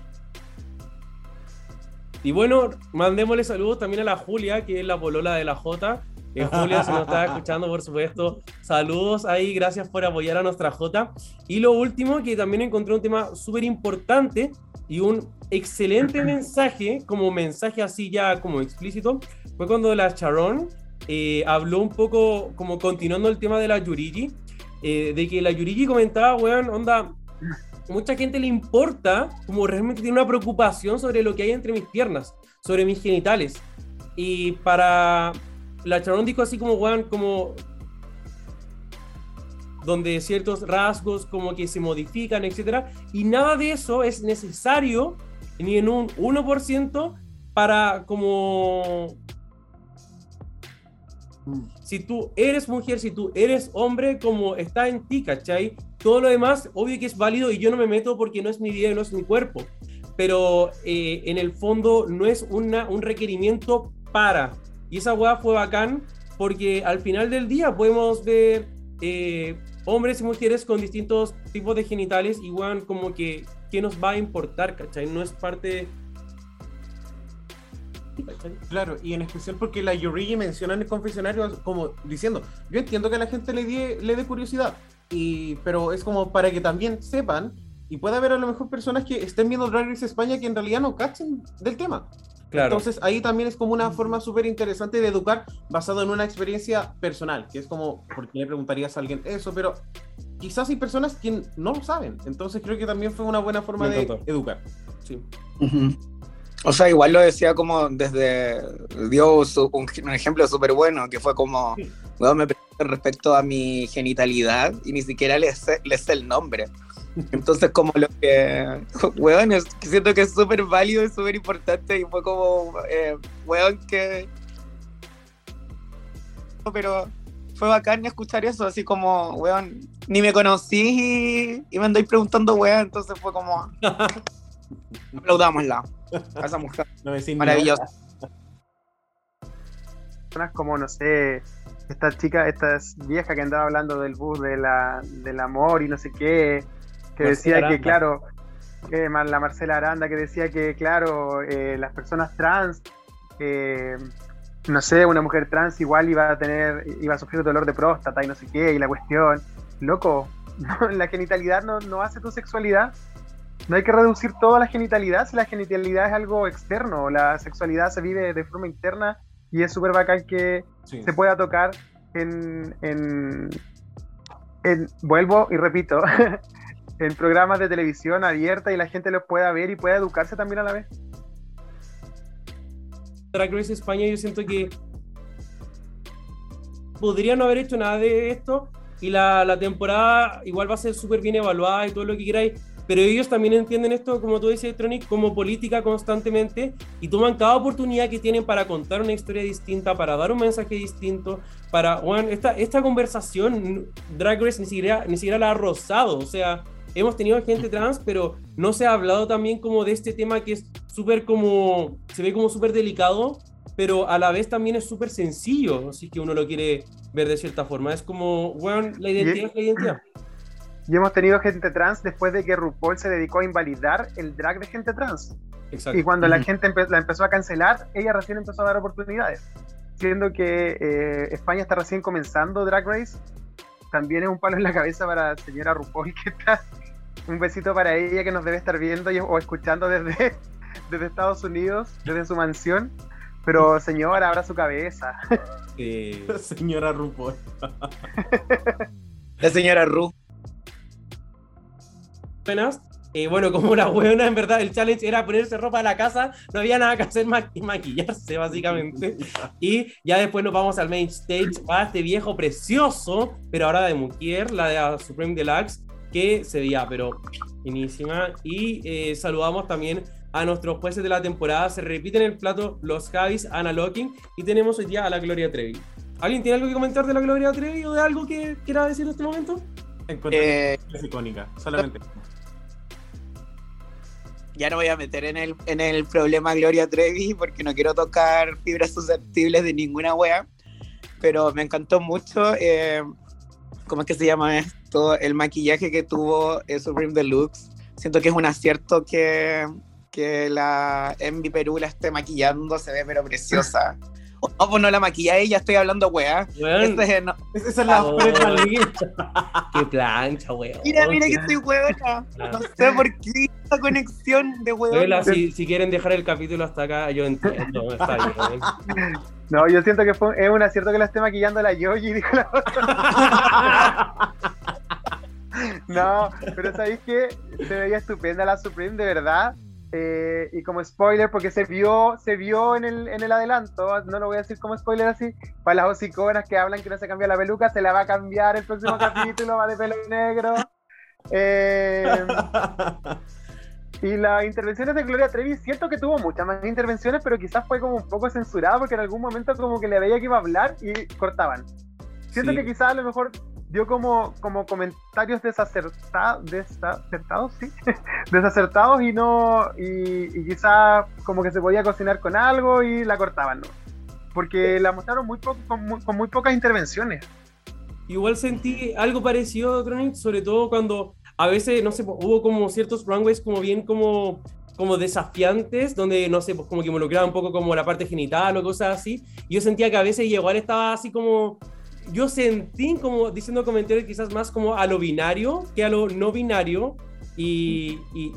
Y bueno, mandémosle saludos también a la Julia, que es la polola de la J, Eh, Julia se nos está escuchando, por supuesto. Saludos ahí, gracias por apoyar a nuestra J. Y lo último, que también encontré un tema súper importante y un excelente mensaje, como mensaje así ya como explícito, fue cuando la Sharon eh, habló un poco, como continuando el tema de la Yurigi, eh, de que la Yurigi comentaba, weón, onda, mucha gente le importa, como realmente tiene una preocupación sobre lo que hay entre mis piernas, sobre mis genitales. Y para la Sharon dijo así como, weón, como donde ciertos rasgos como que se modifican, etcétera, y nada de eso es necesario ni en un 1% para como si tú eres mujer, si tú eres hombre, como está en ti, ¿cachai? Todo lo demás, obvio que es válido y yo no me meto porque no es mi vida y no es mi cuerpo. Pero eh, en el fondo no es una, un requerimiento para. Y esa weá fue bacán porque al final del día podemos ver eh, hombres y mujeres con distintos tipos de genitales, igual como que, ¿qué nos va a importar, cachai? No es parte Claro, y en especial porque la Yurigi menciona en el confesionario como diciendo, yo entiendo que a la gente le dé le dé curiosidad, y, pero es como para que también sepan y pueda haber a lo mejor personas que estén viendo Drag Race España que en realidad no cachen del tema. Claro. Entonces ahí también es como una forma súper interesante de educar basado en una experiencia personal, que es como, ¿por qué le preguntarías a alguien eso? Pero quizás hay personas que no lo saben, entonces creo que también fue una buena forma de educar. Sí. O sea, igual lo decía como desde. Dio un, ejemplo súper bueno, que fue como. Bueno, me preguntan respecto a mi genitalidad y ni siquiera le sé, el nombre. Entonces, como lo que. Weón, siento que es súper válido y súper importante y fue como. Eh, weón, que. Pero fue bacán escuchar eso, así como, weón, ni me conocí y, y me andáis preguntando, weón, entonces fue como. Aplaudámosla a esa mujer. Maravillosa. Personas como, no sé, esta chica, esta vieja que andaba hablando del bus de la, del amor y no sé qué, que decía que, claro, la Marcela Aranda, que decía que, claro, eh, las personas trans, eh, no sé, una mujer trans igual iba a tener, iba a sufrir dolor de próstata y no sé qué, y la cuestión, loco, la genitalidad no, no hace tu sexualidad, no hay que reducir toda la genitalidad, si la genitalidad es algo externo, la sexualidad se vive de forma interna y es súper bacán que se pueda tocar en, en, vuelvo y repito, en programas de televisión abierta y la gente los pueda ver y pueda educarse también a la vez. Drag Race España yo siento que podría no haber hecho nada de esto y la, la temporada igual va a ser súper bien evaluada y todo lo que queráis, pero ellos también entienden esto, como tú dices, Tronic, como política constantemente y toman cada oportunidad que tienen para contar una historia distinta, para dar un mensaje distinto, para, bueno, esta, esta conversación, Drag Race ni siquiera, ni siquiera la ha rozado, o sea, hemos tenido gente trans, pero no se ha hablado también como de este tema que es súper como, se ve como súper delicado, pero a la vez también es súper sencillo, así que uno lo quiere ver de cierta forma. Es como, bueno, la identidad es la identidad. Y hemos tenido gente trans después de que RuPaul se dedicó a invalidar el drag de gente trans. Exacto. Y cuando la gente la empezó a cancelar, ella recién empezó a dar oportunidades. Siendo que eh, España está recién comenzando Drag Race, también es un palo en la cabeza para la señora RuPaul que está. Un besito para ella que nos debe estar viendo o escuchando desde, desde Estados Unidos, desde su mansión. Pero señora, abra su cabeza. Eh, señora RuPaul. la señora Ru buenas. Eh, bueno, como una buena, en verdad, el challenge era ponerse ropa a la casa, no había nada que hacer más que maquillarse, básicamente. Y ya después nos vamos al main stage a este viejo precioso, pero ahora de mujer, la de Supreme Deluxe, que se veía, pero finísima. Y eh, saludamos también a nuestros jueces de la temporada. Se repiten el plato los Javis, Ana Locking, y tenemos hoy día a la Gloria Trevi. ¿Alguien tiene algo que comentar de la Gloria Trevi o de algo que quiera decir en este momento? Eh, es icónica, solamente ya no voy a meter en el, en el problema Gloria Trevi porque no quiero tocar fibras susceptibles de ninguna wea, pero me encantó mucho, eh, ¿cómo es que se llama esto? El maquillaje que tuvo Supreme Deluxe. Siento que es un acierto que, que la Envy Perú la esté maquillando, se ve pero preciosa. Oh, pues no la maquilla ella, estoy hablando weá. Este, no. Esa es la Oh. Qué plancha, weón. Mira, mira que estoy huevona. No sé por qué esta conexión de Weón, huevona. si, si quieren dejar el capítulo hasta acá, yo entiendo. Está bien. No, yo siento que fue, es un acierto que la esté maquillando la Yogi, dijo la otra. No, pero sabéis que se veía estupenda la Supreme, de verdad. Eh, y como spoiler, porque se vio, se vio en el, en el adelanto, no lo voy a decir como spoiler así, para las hociconas que hablan que no se cambia la peluca, se la va a cambiar el próximo capítulo, va de pelo negro. Eh, y las intervenciones de Gloria Trevi, siento que tuvo muchas más intervenciones, pero quizás fue como un poco censurada porque en algún momento como que le veía que iba a hablar y cortaban. Siento Sí. que quizás a lo mejor dio como, como comentarios desacerta- desacertados, sí, desacertados y no, y, y quizás como que se podía cocinar con algo y la cortaban, ¿no? Porque la mostraron muy poco, con, muy, con muy pocas intervenciones. Igual sentí algo parecido, Chronic, sobre todo cuando a veces, no sé, hubo como ciertos runways como bien como, como desafiantes, donde, no sé, pues como que involucraba un poco como la parte genital o cosas así. Y yo sentía que a veces igual estaba así como... Yo sentí como diciendo comentarios quizás más como a lo binario que a lo no binario. Y, y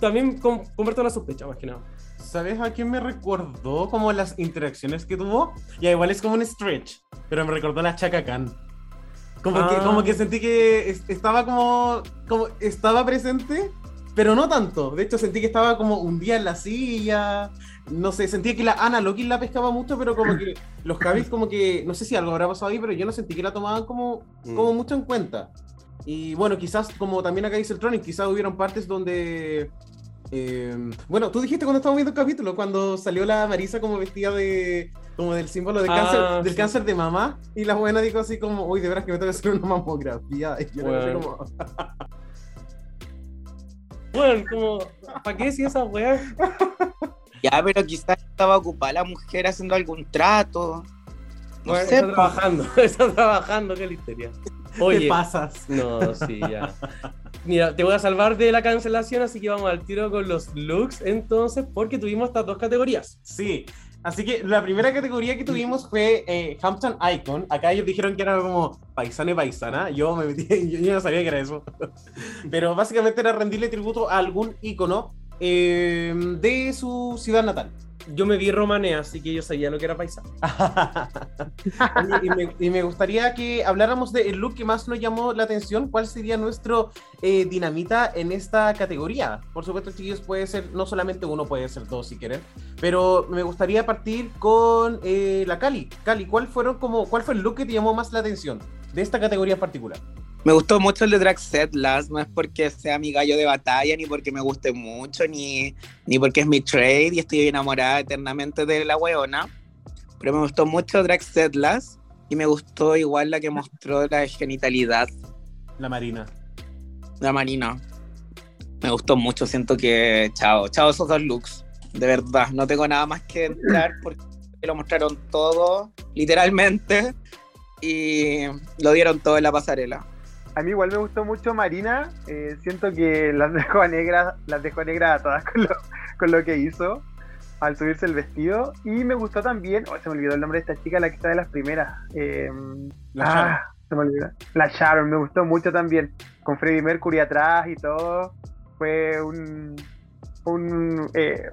también com- comparto la sospecha, más que nada. ¿Sabes a quién me recordó como las interacciones que tuvo? Ya igual es como un stretch, pero me recordó a la Chaka Khan. Como, que, Ah. como que sentí que es- estaba como, como estaba presente, pero no tanto. De hecho sentí que estaba como un día en la silla. No sé, sentía que la Ana Loki la pescaba mucho, pero como que los Javis como que, no sé si algo habrá pasado ahí, pero yo no sentí que la tomaban como, Mm. como mucho en cuenta. Y bueno, quizás, como también acá dice el Tronic, quizás hubieron partes donde. eh, bueno, tú dijiste cuando estábamos viendo el capítulo, cuando salió la Marisa como vestida de. como del símbolo de Ah, cáncer, del sí. cáncer de mamá, y la buena dijo así como, uy, de veras que me tengo que hacer una mamografía. Y yo Bueno. como, Bueno, como, ¿para qué decir esa weá? Ya, pero quizás estaba ocupada la mujer haciendo algún trato. No Bueno, sé, está trabajando, está trabajando, qué listeria. ¿qué Oye, pasas? no, sí, ya. Mira, te voy a salvar de la cancelación, así que vamos al tiro con los looks, entonces, porque tuvimos estas dos categorías. Sí. Así que la primera categoría que tuvimos fue eh, Hampton Icon. Acá ellos dijeron que era como paisana y paisana. Yo me metí, yo, yo no sabía que era eso. Pero básicamente era rendirle tributo a algún icono eh, de su ciudad natal. Yo me vi romanea, así que yo sabía lo que era paisano. Oye, y, me, y me gustaría que habláramos del look que más nos llamó la atención. ¿Cuál sería nuestro eh, dinamita en esta categoría? Por supuesto, chiquillos, puede ser no solamente uno, puede ser dos si quieren. Pero me gustaría partir con eh, la Cali. Cali, ¿cuál, fueron como, ¿cuál fue el look que te llamó más la atención de esta categoría en particular? Me gustó mucho el de Drag Set Last, no es porque sea mi gallo de batalla, ni porque me guste mucho, ni, ni porque es mi trade y estoy enamorada eternamente de la weona. Pero me gustó mucho Drag Set Last y me gustó igual la que mostró la genitalidad, La Marina. la Marina. Me gustó mucho, siento que chao, chao esos dos looks. De verdad, no tengo nada más que entrar porque lo mostraron todo, literalmente, y lo dieron todo en la pasarela. A mí igual me gustó mucho Marina. eh, siento que las dejó a negras, las dejó negras a todas con lo, con lo que hizo al subirse el vestido. Y me gustó también, oh, se me olvidó el nombre de esta chica, la que está de las primeras. eh, La ah, Sharon. se me olvidó. La Sharon, me gustó mucho también. Con Freddie Mercury atrás y todo. Fue un. un eh,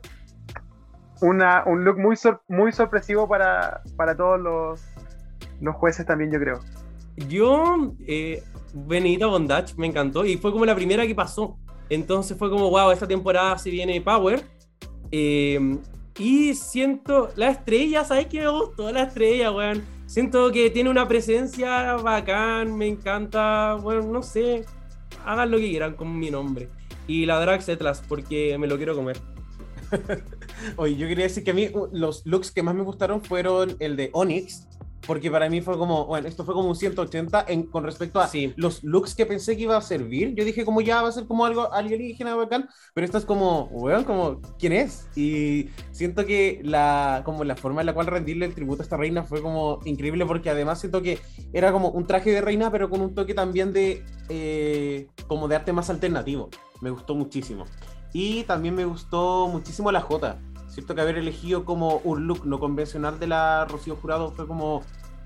una, un look muy, sor- muy sorpresivo para, para todos los, los jueces también, yo creo. Yo, eh, Benedita Bondage, me encantó y fue como la primera que pasó. Entonces fue como, wow, esta temporada se viene Power. Eh, y siento, la estrella, ¿sabes qué me gustó? La estrella, weón. Siento que tiene una presencia bacán, me encanta, bueno, no sé, hagan lo que quieran con mi nombre. Y la Drag Setlas, porque me lo quiero comer. Oye, yo quería decir que a mí uh, los looks que más me gustaron fueron el de Onyx, porque para mí fue como, bueno, esto fue como un 180 en, con respecto a Sí. los looks que pensé que iba a servir. Yo dije como ya va a ser como algo alienígena bacán, pero esto es como, weón, como, ¿quién es? Y siento que la, como la forma en la cual rendirle el tributo a esta reina fue como increíble, porque además siento que era como un traje de reina, pero con un toque también de, eh, como de arte más alternativo. Me gustó muchísimo. Y también me gustó muchísimo la Jota. Siento que haber elegido como un look no convencional de la Rocío Jurado fue como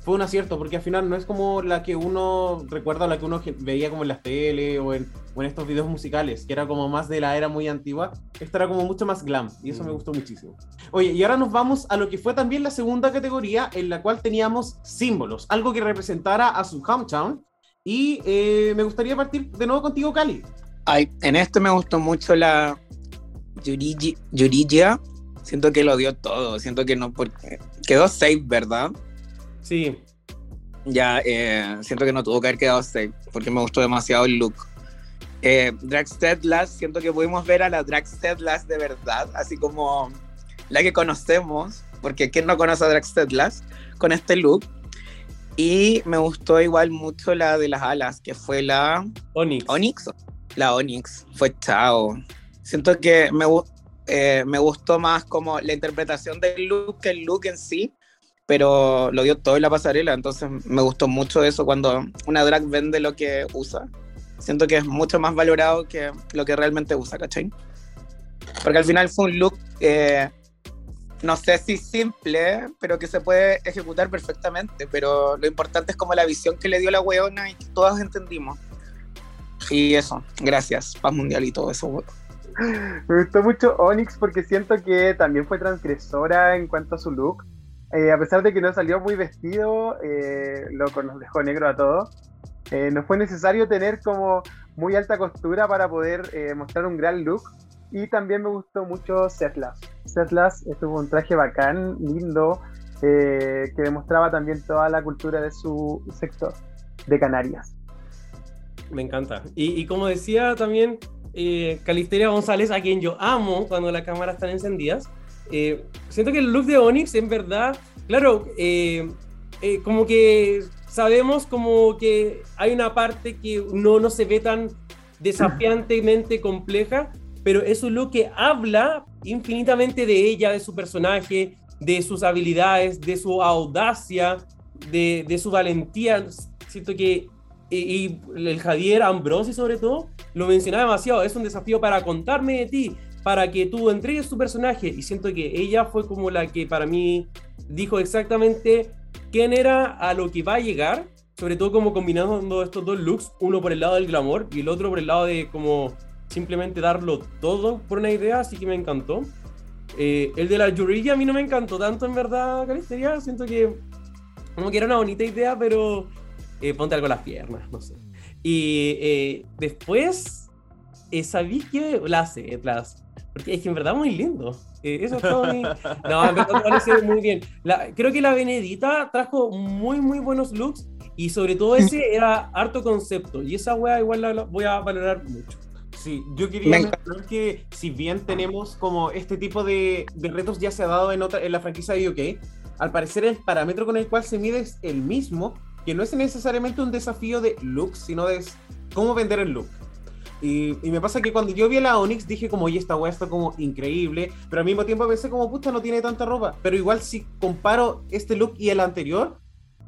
fue un acierto, porque al final no es como la que uno recuerda, la que uno veía como en las tele o en, estos videos musicales, que era como más de la era muy antigua. Esta era como mucho más glam, y eso me mm. gustó muchísimo. Oye, y ahora nos vamos a lo que fue también la segunda categoría, en la cual teníamos símbolos, algo que representara a su hometown. Y eh, me gustaría partir de nuevo contigo, Cali. Ay, en este me gustó mucho la Yurigia. Siento que lo dio todo. Siento que no, porque quedó safe, ¿verdad? Sí. Ya, eh, siento que no tuvo que haber quedado safe, porque me gustó demasiado el look. Eh, Dragstead Last, siento que pudimos ver a la Dragstead Last de verdad, así como la que conocemos, porque ¿quién no conoce a Dragstead Last con este look? Y me gustó igual mucho la de las alas, que fue la Onyx. Onyx. La Onyx, fue chao. Siento que me, eh, me gustó más como la interpretación del look que el look en sí, pero lo dio todo en la pasarela, entonces me gustó mucho eso cuando una drag vende lo que usa. Siento que es mucho más valorado que lo que realmente usa, ¿cachai? Porque al final fue un look, eh, no sé si simple, pero que se puede ejecutar perfectamente, pero lo importante es como la visión que le dio la weona y que todos entendimos. Y eso, gracias, paz mundial y todo eso. Me gustó mucho Onyx porque siento que también fue transgresora en cuanto a su look eh, a pesar de que no salió muy vestido, eh, loco, nos dejó negro a todos. Eh, no fue necesario tener como muy alta costura para poder mostrar un gran look. Y también me gustó mucho Setlas. Setlas estuvo un traje bacán, lindo, que demostraba también toda la cultura de su sector, de Canarias. Me encanta. Y, como decía también Calisteria González, a quien yo amo cuando las cámaras están encendidas, eh, siento que el look de Onyx, en verdad, claro, eh, eh, como que sabemos como que hay una parte que no, no se ve tan desafiantemente compleja, pero es un look que habla infinitamente de ella, de su personaje, de sus habilidades, de su audacia, de, de su valentía. Siento que y, el Javier Ambrosi sobre todo lo mencionaba demasiado, es un desafío para contarme de ti, para que tú entregues tu personaje. Y siento que ella fue como la que para mí dijo exactamente quién era a lo que va a llegar, sobre todo como combinando estos dos looks, uno por el lado del glamour y el otro por el lado de como simplemente darlo todo por una idea, así que me encantó. Eh, el de la Yurigi a mí no me encantó tanto en verdad, Calisteria, siento que como que era una bonita idea, pero eh, ponte algo en las piernas, no sé. Y eh, después, ¿sabéis que las, las porque es que en verdad muy lindo. Eh, eso está muy... No, en verdad me parece muy bien. creo que la Benedita trajo muy, muy buenos looks y sobre todo ese era harto concepto. Y esa wea igual la, voy a valorar mucho. Sí, yo quería mencionar que si bien tenemos como este tipo de, de, retos ya se ha dado en, otra, en la franquicia de UK, al parecer el parámetro con el cual se mide es el mismo, que no es necesariamente un desafío de looks, sino de cómo vender el look. Y, me pasa que cuando yo vi a la Onyx dije como, oye, esta weá está como increíble, pero al mismo tiempo pensé como, puta, no tiene tanta ropa. Pero igual si comparo este look y el anterior,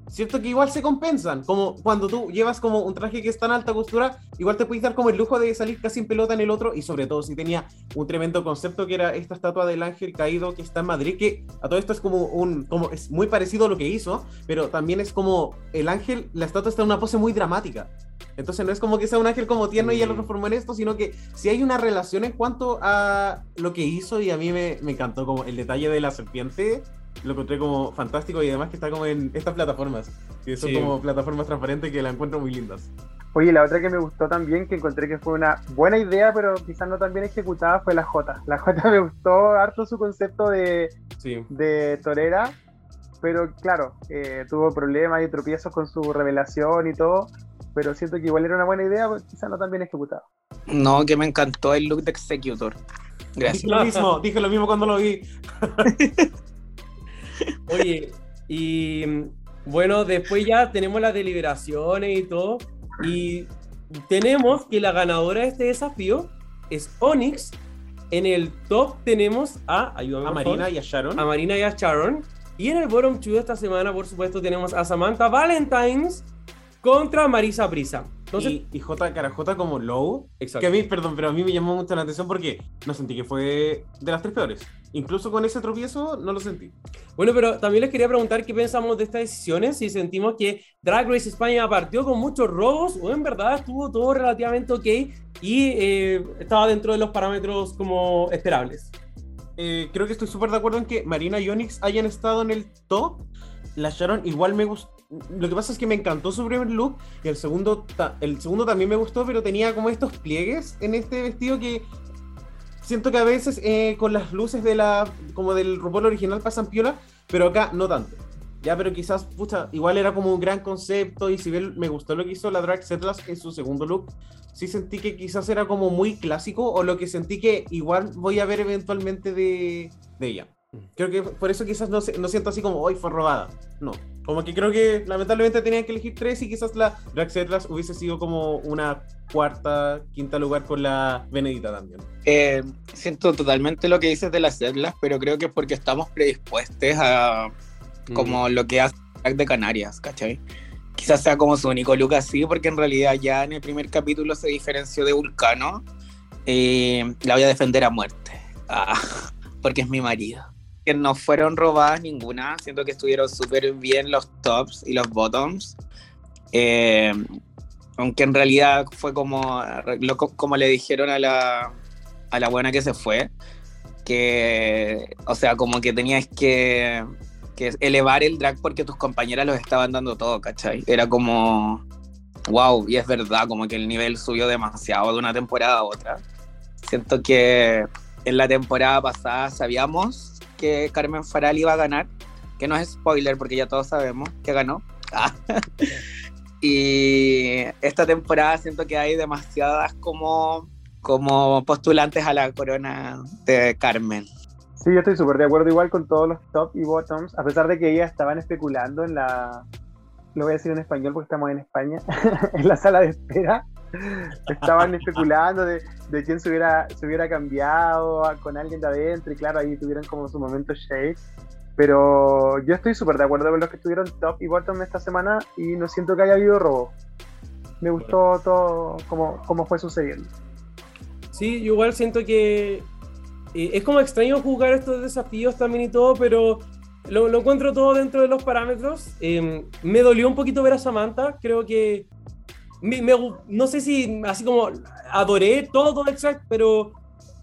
Cierto que igual se compensan, como cuando tú llevas como un traje que es tan alta costura, igual te puedes dar como el lujo de salir casi en pelota en el otro, y sobre todo si tenía un tremendo concepto que era esta estatua del ángel caído que está en Madrid, que a todo esto es como un, como es muy parecido a lo que hizo, pero también es como el ángel, la estatua está en una pose muy dramática. Entonces no es como que sea un ángel como tierno y ya lo mm. transformó en esto, sino que si hay una relación en cuanto a lo que hizo y a mí me, me encantó como el detalle de la serpiente lo encontré como fantástico y además que está como en estas plataformas, que son como plataformas transparentes que la encuentro muy lindas. Oye, la otra que me gustó también, que encontré que fue una buena idea, pero quizás no tan bien ejecutada, fue la J. La J me gustó harto su concepto de, de torera, pero claro, eh, tuvo problemas y tropiezos con su revelación y todo, pero siento que igual era una buena idea, pero quizás no tan bien ejecutada. No, que me encantó el look de Executor. Gracias. Dije lo mismo, dije lo mismo cuando lo vi. Oye, y bueno, después ya tenemos las deliberaciones y todo. Y tenemos que la ganadora de este desafío es Onyx. En el top tenemos a, a Marina y a Sharon. A Marina y a Sharon. Y en el bottom 2 de esta semana, por supuesto, tenemos a Samantha Valentines contra Marisa Prisa. y, J Carajota como low. Exacto. Que a mí, perdón, pero a mí me llamó mucho la atención porque no sentí que fue de las tres peores. Incluso con ese tropiezo no lo sentí. Bueno, pero también les quería preguntar qué pensamos de estas decisiones, si sentimos que Drag Race España partió con muchos robos o en verdad estuvo todo relativamente ok y eh, estaba dentro de los parámetros como esperables. Eh, creo que estoy súper de acuerdo en que Marina y Onyx hayan estado en el top. La Sharon igual me gustó lo que pasa es que me encantó su primer look y el segundo, el segundo también me gustó, pero tenía como estos pliegues en este vestido que siento que a veces eh, con las luces de la como del RuPaul original pasan piola, pero acá no tanto. Ya, pero quizás, pucha, igual era como un gran concepto y si bien me gustó lo que hizo la Drag Setlas en su segundo look, sí sentí que quizás era como muy clásico o lo que sentí que igual voy a ver eventualmente de, de ella. Creo que por eso quizás no, no siento así como, hoy fue robada. No. Como que creo que lamentablemente tenían que elegir tres y quizás la Drag Setlas hubiese sido como una cuarta, quinta lugar con la Benedita también. Eh, siento totalmente lo que dices de las Setlas, pero creo que es porque estamos predispuestos a como mm. lo que hace de Canarias, ¿cachai? Quizás sea como su único look así, porque en realidad ya en el primer capítulo se diferenció de Vulcano. Eh, la voy a defender a muerte. Ah, porque es mi marido que no fueron robadas ninguna. Siento que estuvieron súper bien los tops y los bottoms. Eh, aunque en realidad fue como, como le dijeron a la, a la buena que se fue, que, o sea, como que tenías que, que elevar el drag porque tus compañeras los estaban dando todo, ¿cachai? Era como, wow, y es verdad, como que el nivel subió demasiado de una temporada a otra. Siento que en la temporada pasada sabíamos que Carmen Faral iba a ganar, que no es spoiler porque ya todos sabemos que ganó. y esta temporada siento que hay demasiadas como, como postulantes a la corona de Carmen. Sí, yo estoy súper de acuerdo igual con todos los top y bottoms, a pesar de que ellas estaban especulando en la, lo voy a decir en español porque estamos en España, en la sala de espera, estaban especulando de, de, quién se hubiera, se hubiera cambiado con alguien de adentro y claro, ahí tuvieron como su momento shade. Pero yo estoy súper de acuerdo con los que estuvieron top y bottom esta semana y no siento que haya habido robo. Me gustó todo como, como fue sucediendo. Sí, yo igual siento que eh, es como extraño jugar estos desafíos también y todo, pero lo, lo encuentro todo dentro de los parámetros. Em, me dolió un poquito ver a Samantha, creo que no sé si así como adoré todo exacto, pero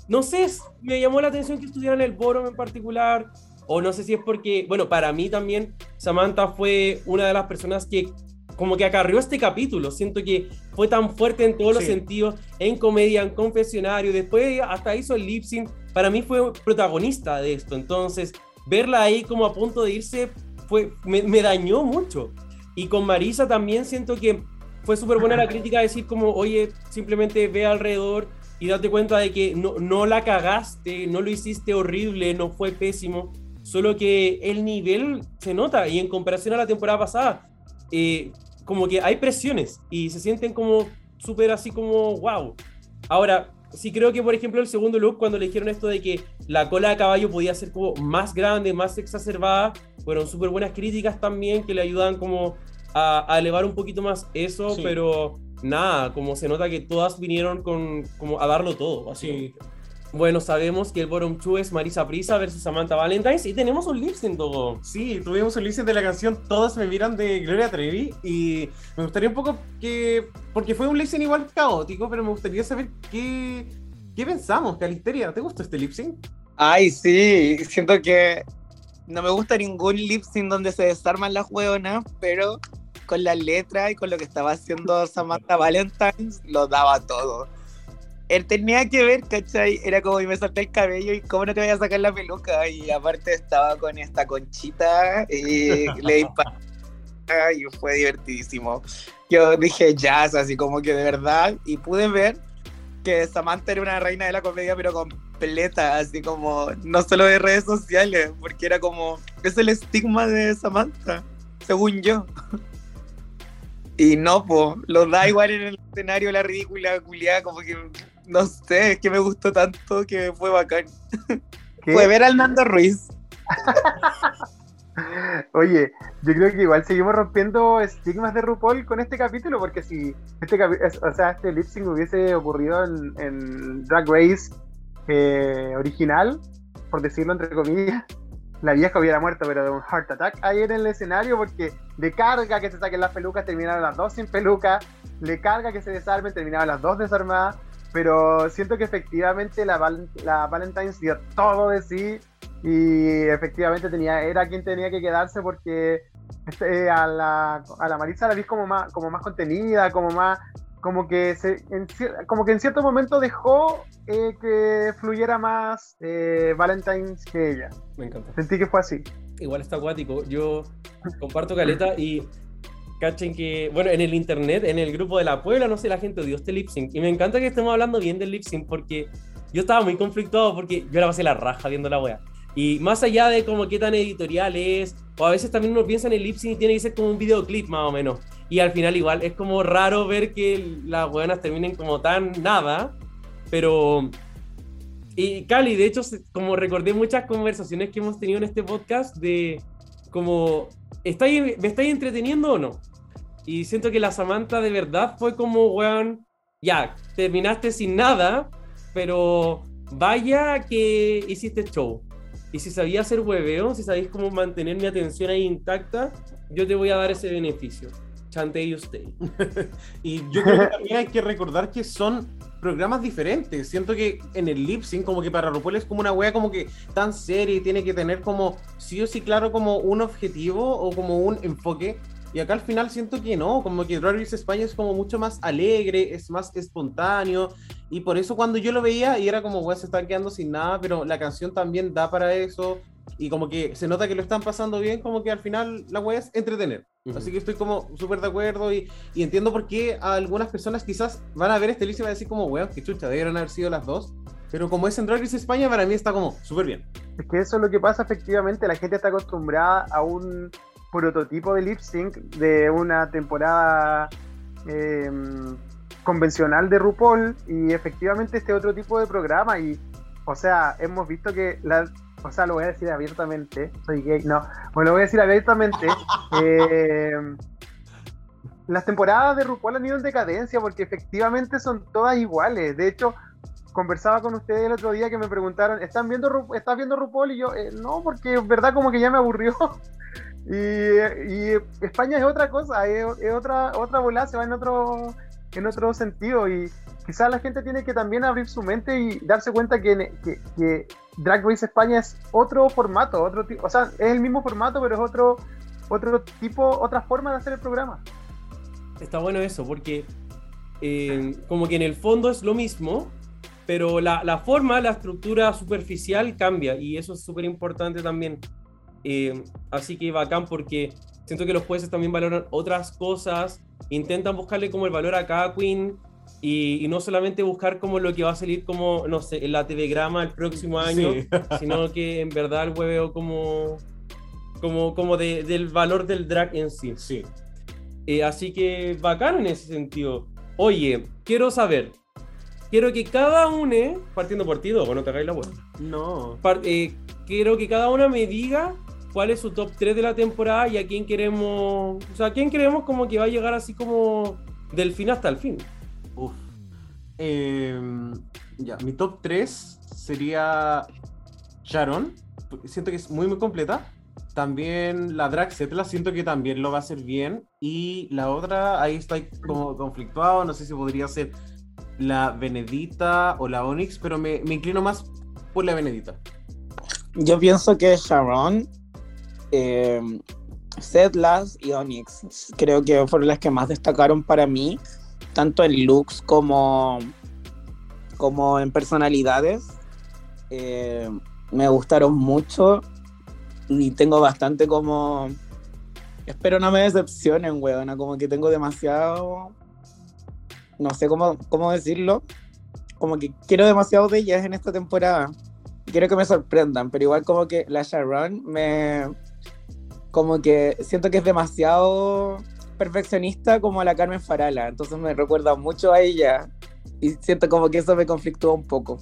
no sé, me llamó la atención que estuvieran el Borom en particular, o no sé si es porque, bueno, para mí también Samantha fue una de las personas que como que acarrió este capítulo, siento que fue tan fuerte en todos los sentidos, en comedia, en confesionario, después hasta hizo el lip sync, para mí fue protagonista de esto, entonces verla ahí como a punto de irse fue, me, me dañó mucho. Y con Marisa también siento que fue súper buena la crítica decir como, oye, simplemente ve alrededor y date cuenta de que no, no la cagaste, no lo hiciste horrible, no fue pésimo, solo que el nivel se nota y en comparación a la temporada pasada, eh, como que hay presiones y se sienten como súper así como, wow. Ahora, sí creo que, por ejemplo, el segundo look, cuando le dijeron esto de que la cola de caballo podía ser como más grande, más exacerbada, fueron súper buenas críticas también que le ayudan como a, elevar un poquito más eso, pero nada, como se nota que todas vinieron con, como a darlo todo, así. Bueno, sabemos que el bottom 2 es Marisa Prisa versus Samantha Valentines y tenemos un lip sync todo. Sí, tuvimos un lip sync de la canción Todas me miran de Gloria Trevi y me gustaría un poco que, porque fue un lip sync igual caótico, pero me gustaría saber qué, qué pensamos, Calisteria, ¿te gustó este lip sync? Ay, sí, siento que no me gusta ningún lip sync donde se desarman las hueonas, pero con la letra y con lo que estaba haciendo Samantha Valentine, lo daba todo. Él tenía que ver, ¿cachai? Era como y me salté el cabello y cómo no te voy a sacar la peluca. Y aparte estaba con esta conchita y le disparé y fue divertidísimo. Yo dije jazz, así como que de verdad, y pude ver que Samantha era una reina de la comedia, pero completa, así como, no solo de redes sociales, porque era como, es el estigma de Samantha, según yo. Y no, po, lo da igual en el escenario la ridícula culiada, como que no sé, es que me gustó tanto que fue bacán. Fue ver al Nando Ruiz. Oye, yo creo que igual seguimos rompiendo estigmas de RuPaul con este capítulo, porque si este, o sea, este lip sync hubiese ocurrido en, Drag Race eh, original, por decirlo entre comillas, la vieja hubiera muerto, pero de un heart attack ahí en el escenario, porque le carga que se saquen las pelucas, terminaron las dos sin peluca, le carga que se desarmen, terminaron las dos desarmadas, pero siento que efectivamente la, la Valentine's dio todo de sí. Y efectivamente tenía, era quien tenía que quedarse porque este, a, la, a la Marisa la vi como más, como más contenida, como más, como que se, en, como que en cierto momento dejó eh, que fluyera más eh, Valentine's que ella. Me encanta. Sentí que fue así. Igual está acuático. Yo comparto caleta y cachen que, bueno, en el internet, en el grupo de la Puebla, no sé, la gente odió este lip sync. Y me encanta que estemos hablando bien del lip sync porque yo estaba muy conflictuado porque yo la pasé la raja viendo la wea. Y más allá de como qué tan editorial es, o a veces también uno piensa en el lip sync y tiene que ser como un videoclip más o menos. Y al final igual es como raro ver que las buenas terminen como tan nada, pero... Y Cali, de hecho, como recordé muchas conversaciones que hemos tenido en este podcast de como, ¿estáis, ¿me estáis entreteniendo o no? Y siento que la Samantha de verdad fue como, weón, ya, terminaste sin nada, pero vaya que hiciste show. Y si sabía hacer hueveo, si sabéis cómo mantener mi atención ahí intacta, yo te voy a dar ese beneficio. Chante y usted. y yo creo que también hay que recordar que son programas diferentes. Siento que en el lip sync, como que para RuPaul es como una wea como que tan seria y tiene que tener como sí o sí claro como un objetivo o como un enfoque. Y acá al final siento que no, como que Drag Race España es como mucho más alegre, es más espontáneo. Y por eso cuando yo lo veía y era como, weá, se están quedando sin nada, pero la canción también da para eso. Y como que se nota que lo están pasando bien, como que al final la weá es entretener. Así que estoy como súper de acuerdo y, y, entiendo por qué algunas personas quizás van a ver este list y van a decir como, weón, que chucha, debieron haber sido las dos. Pero como es en Drag Race España, para mí está como súper bien. Es que eso es lo que pasa efectivamente, la gente está acostumbrada a un prototipo de lip sync de una temporada em, convencional de RuPaul y efectivamente este otro tipo de programa y o sea hemos visto que la o sea lo voy a decir abiertamente soy gay no bueno lo voy a decir abiertamente em, las temporadas de RuPaul han ido en decadencia porque efectivamente son todas iguales de hecho conversaba con ustedes el otro día que me preguntaron ¿están viendo ¿estás viendo RuPaul? y yo eh, no porque es verdad como que ya me aburrió y, España es otra cosa, es, otra, otra bola, se va en otro, en otro sentido. Y quizás la gente tiene que también abrir su mente y darse cuenta que, que, Drag Race España es otro formato, otro o sea, es el mismo formato, pero es otro, otro tipo, otra forma de hacer el programa. Está bueno eso, porque eh, como que en el fondo es lo mismo, pero la, la forma, la estructura superficial cambia y eso es súper importante también. Eh, así que bacán porque siento que los jueces también valoran otras cosas, intentan buscarle como el valor a cada queen y, no solamente buscar como lo que va a salir como, no sé, en la TV Grama el próximo año, sino que en verdad el hueveo como, como, como del valor del drag en sí. Sí. Eh, así que bacán en ese sentido. Oye, quiero saber, quiero que cada uno, partiendo por ti, bueno, te hagáis la vuelta. No. Eh, quiero que cada una me diga cuál es su top 3 de la temporada y a quién queremos, o sea, a quién creemos como que va a llegar así como del fin hasta el fin. Uf. Em, ya, mi top 3 sería Sharon. Siento que es muy, muy completa. También la Draxetla, siento que también lo va a hacer bien. Y la otra, ahí estoy como conflictuado. No sé si podría ser la Benedita o la Onyx, pero me, me inclino más por la Benedita. Yo pienso que Sharon eh, Setlas y Onyx creo que fueron las que más destacaron para mí, tanto en looks como, como en personalidades. Eh, me gustaron mucho y tengo bastante como... Espero no me decepcionen, weona, como que tengo demasiado... No sé cómo, cómo decirlo. Como que quiero demasiado de ellas en esta temporada. Quiero que me sorprendan, pero igual como que la Sharon me, como que siento que es demasiado perfeccionista como la Carmen Farala, entonces me recuerda mucho a ella y siento como que eso me conflictúa un poco.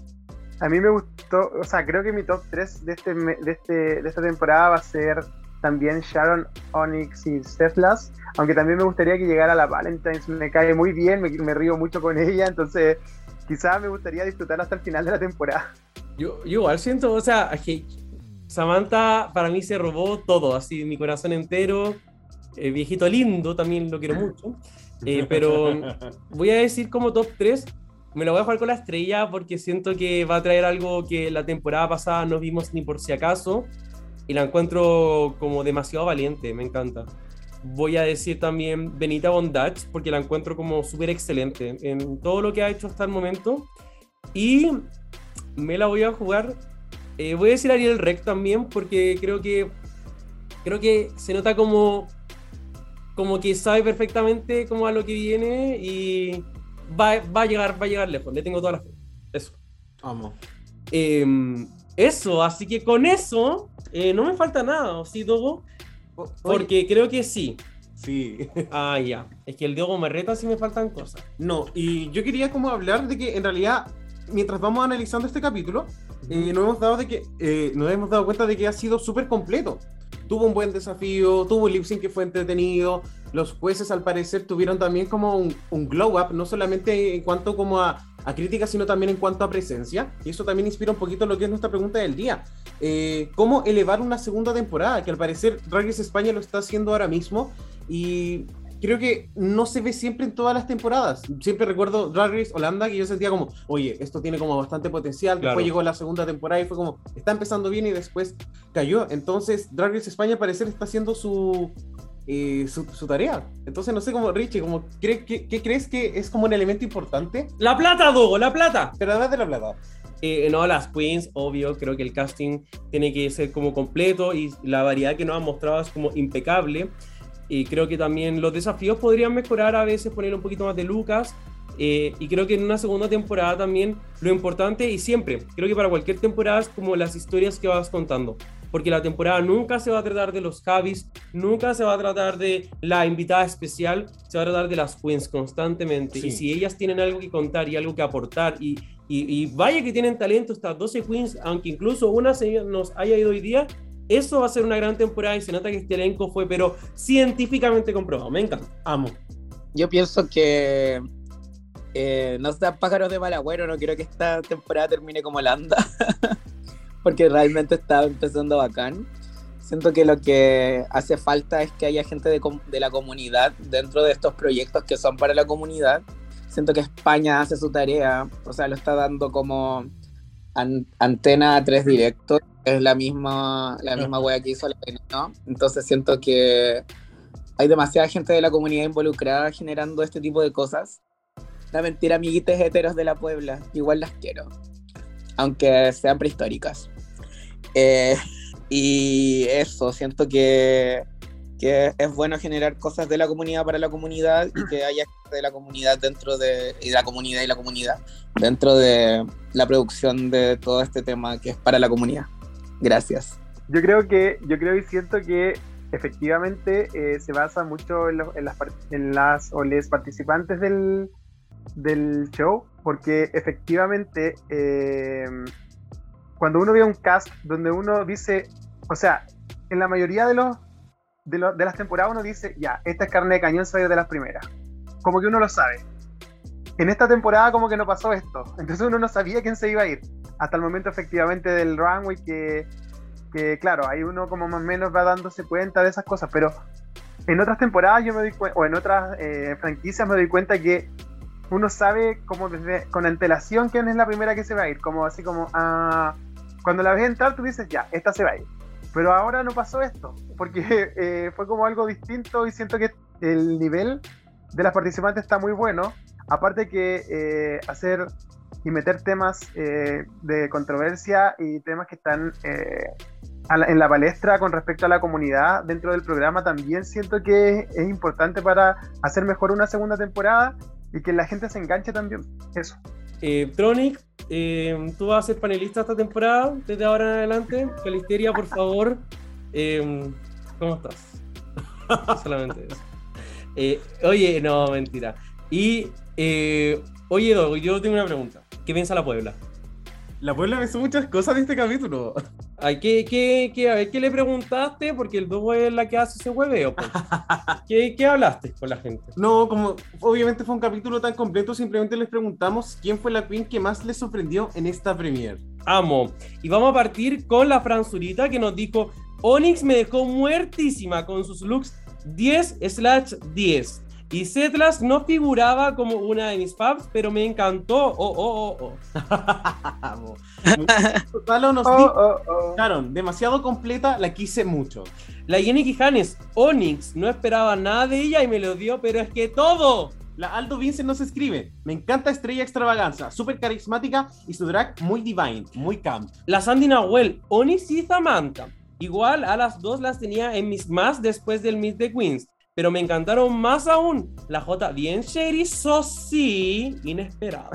A mí me gustó, o sea, creo que mi top 3 de, este, de, este, de esta temporada va a ser también Sharon Onyx y Steflas, aunque también me gustaría que llegara la Valentine's, me cae muy bien, me, me río mucho con ella, entonces quizás me gustaría disfrutar hasta el final de la temporada. Yo, igual siento, o sea, que Samantha para mí se robó todo, así mi corazón entero, eh, viejito lindo, también lo quiero mucho, eh, pero voy a decir como top 3, me lo voy a jugar con la estrella porque siento que va a traer algo que la temporada pasada no vimos ni por si acaso y la encuentro como demasiado valiente, me encanta. Voy a decir también Benita Bondage porque la encuentro como súper excelente en todo lo que ha hecho hasta el momento y me la voy a jugar. Eh, voy a decir Ariel Rec también porque creo que creo que se nota como como que sabe perfectamente cómo a lo que viene y va, va, a llegar va a llegar lejos. Le tengo toda la fe. Eso. Vamos. Em, eso, así que con eso eh, no me falta nada, ¿sí, Dogo? Porque creo que sí. Sí. Ah, ya. Es que el Dogo me reta si me faltan cosas. No, y yo quería como hablar de que en realidad mientras vamos analizando este capítulo, eh, nos, hemos dado de que, eh, nos hemos dado cuenta de que ha sido súper completo. Tuvo un buen desafío, tuvo un lip que fue entretenido. Los jueces, al parecer, tuvieron también como un, un glow up, no solamente en cuanto como a, a crítica, sino también en cuanto a presencia. Y eso también inspira un poquito lo que es nuestra pregunta del día. Eh, ¿Cómo elevar una segunda temporada? Que al parecer Drag Race España lo está haciendo ahora mismo. Y creo que no se ve siempre en todas las temporadas. Siempre recuerdo Drag Race Holanda que yo sentía como, oye, esto tiene como bastante potencial. Después llegó la segunda temporada y fue como, está empezando bien y después cayó. Entonces, Drag Race España parecer está haciendo su, eh, su, tarea. Entonces, no sé cómo, Richie, como, ¿qué, qué, crees que es como un elemento importante? La plata, Dogo, la plata. Pero además de la plata. Eh, no, las queens, obvio, creo que el casting tiene que ser como completo y la variedad que nos han mostrado es como impecable. Y creo que también los desafíos podrían mejorar a veces, poner un poquito más de Lucas. Eh, y creo que en una segunda temporada también lo importante y siempre, creo que para cualquier temporada es como las historias que vas contando. Porque la temporada nunca se va a tratar de los Javis, nunca se va a tratar de la invitada especial, se va a tratar de las queens constantemente. Y si ellas tienen algo que contar y algo que aportar, y, y, vaya que tienen talento estas 12 queens, aunque incluso una se nos haya ido hoy día, eso va a ser una gran temporada y se nota que este elenco fue, pero científicamente comprobado. Me encanta. Amo. Yo pienso que eh, no sean pájaros de mal agüero, no quiero que esta temporada termine como la anda, porque realmente está empezando bacán. Siento que lo que hace falta es que haya gente de, de, la comunidad dentro de estos proyectos que son para la comunidad. Siento que España hace su tarea, o sea, lo está dando como antena a tres directos es la misma, la misma wea que hizo la ¿no? Entonces siento que hay demasiada gente de la comunidad involucrada generando este tipo de cosas. La mentira, amiguites heteros de la Puebla, igual las quiero, aunque sean prehistóricas. Eh, y eso, siento que, que, es bueno generar cosas de la comunidad para la comunidad y que haya gente de la comunidad dentro de, y de la comunidad y la comunidad dentro de la producción de todo este tema que es para la comunidad. Gracias. Yo creo que, yo creo y siento que efectivamente eh, se basa mucho en, las, en las o les participantes del, del show, porque efectivamente eh, cuando uno ve un cast donde uno dice, o sea, en la mayoría de los de, de las temporadas uno dice, ya, esta es carne de cañón, soy de las primeras. Como que uno lo sabe. En esta temporada como que no pasó esto, entonces uno no sabía quién se iba a ir hasta el momento efectivamente del runway que, que, claro, ahí uno como más o menos va dándose cuenta de esas cosas, pero en otras temporadas yo me doy o en otras eh, franquicias me doy cuenta que uno sabe como desde con antelación quién es la primera que se va a ir, como así como, ah, cuando la ves entrar tú dices, ya, esta se va a ir. Pero ahora no pasó esto, porque eh, fue como algo distinto y siento que el nivel de las participantes está muy bueno. Aparte que eh, hacer y meter temas eh, de controversia y temas que están eh, en la palestra con respecto a la comunidad dentro del programa también siento que es, importante para hacer mejor una segunda temporada y que la gente se enganche también. Eso. Eh, Tronic, eh, tú vas a ser panelista esta temporada, desde ahora en adelante. Calisteria, por favor. ¿Cómo estás? Solamente eso. oye, no, mentira. Y, oye, Dogo, yo tengo una pregunta. ¿Qué piensa la Puebla? La Puebla pensó muchas cosas de este capítulo. Ay, ¿qué, qué, qué, a ver, ¿qué le preguntaste? Porque el dúo es la que hace ese hueveo. pues. ¿Qué, ¿Qué hablaste con la gente? No, como obviamente fue un capítulo tan completo, simplemente les preguntamos quién fue la queen que más les sorprendió en esta premiere. Amo. Y vamos a partir con la Franzurita que nos dijo, Onyx me dejó muertísima con sus looks 10 slash 10. Y Zetlas no figuraba como una de mis faves, pero me encantó. Oh, oh, oh, oh. Talo nos oh, oh. Claro, demasiado completa, la quise mucho. La Jenny Quijanes, Onyx, no esperaba nada de ella y me lo dio, pero es que todo. La Aldo Vincent nos escribe, me encanta Estrella Extravaganza, súper carismática y su drag muy divine, muy camp. La Sandy Nahuel, Onyx y Samantha. Igual a las dos las tenía en mis más después del Meet the Queens pero me encantaron más aún la J bien shady, so sí, inesperado.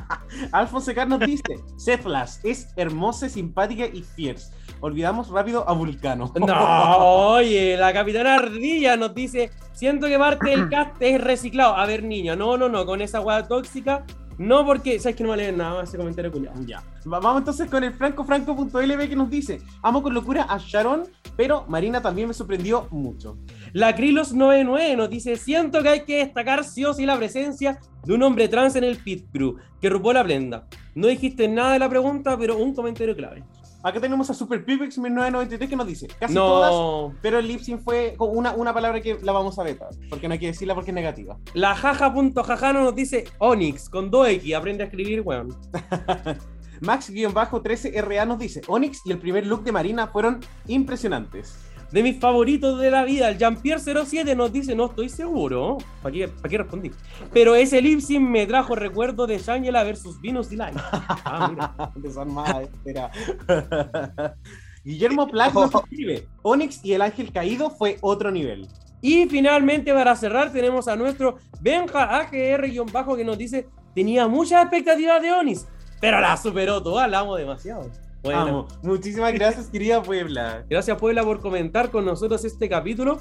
Alfonso Carlos dice, Zetlas es hermosa, simpática y fierce. Olvidamos rápido a Vulcano. No, oye, la capitana Ardilla nos dice, siento que parte del cast es reciclado. A ver, niña, no, no, no, con esa guada tóxica no, porque sabes que no vale nada más ese comentario culiado. Ya. Vamos entonces con el francofranco.lb que nos dice: Amo con locura a Sharon, pero Marina también me sorprendió mucho. La Krilos99 nos dice: Siento que hay que destacar sí o sí la presencia de un hombre trans en el pit crew, que rupó la prenda. No dijiste nada de la pregunta, pero un comentario clave. Acá tenemos a Super Pipex 1993 que nos dice casi todas, pero el lip fue con una, una palabra que la vamos a ver, porque no hay que decirla porque es negativa. La jaja.jajano nos dice Onyx con 2X, aprende a escribir, weón. Max-13RA nos dice Onyx y el primer look de Marina fueron impresionantes de mis favoritos de la vida. El Jean-Pierre07 nos dice, no estoy seguro. ¿Para qué, para qué respondí? Pero ese lip me trajo recuerdo de Shangela versus Venus Delight. Ah, mira. espera. Guillermo Platt nos escribe, Onyx y el ángel caído fue otro nivel. Y finalmente, para cerrar, tenemos a nuestro Benja AGR-bajo que nos dice, tenía muchas expectativas de Onyx, pero la superó toda, la amo demasiado. Bueno, muchísimas gracias, querida Puebla. Gracias, Puebla, por comentar con nosotros este capítulo.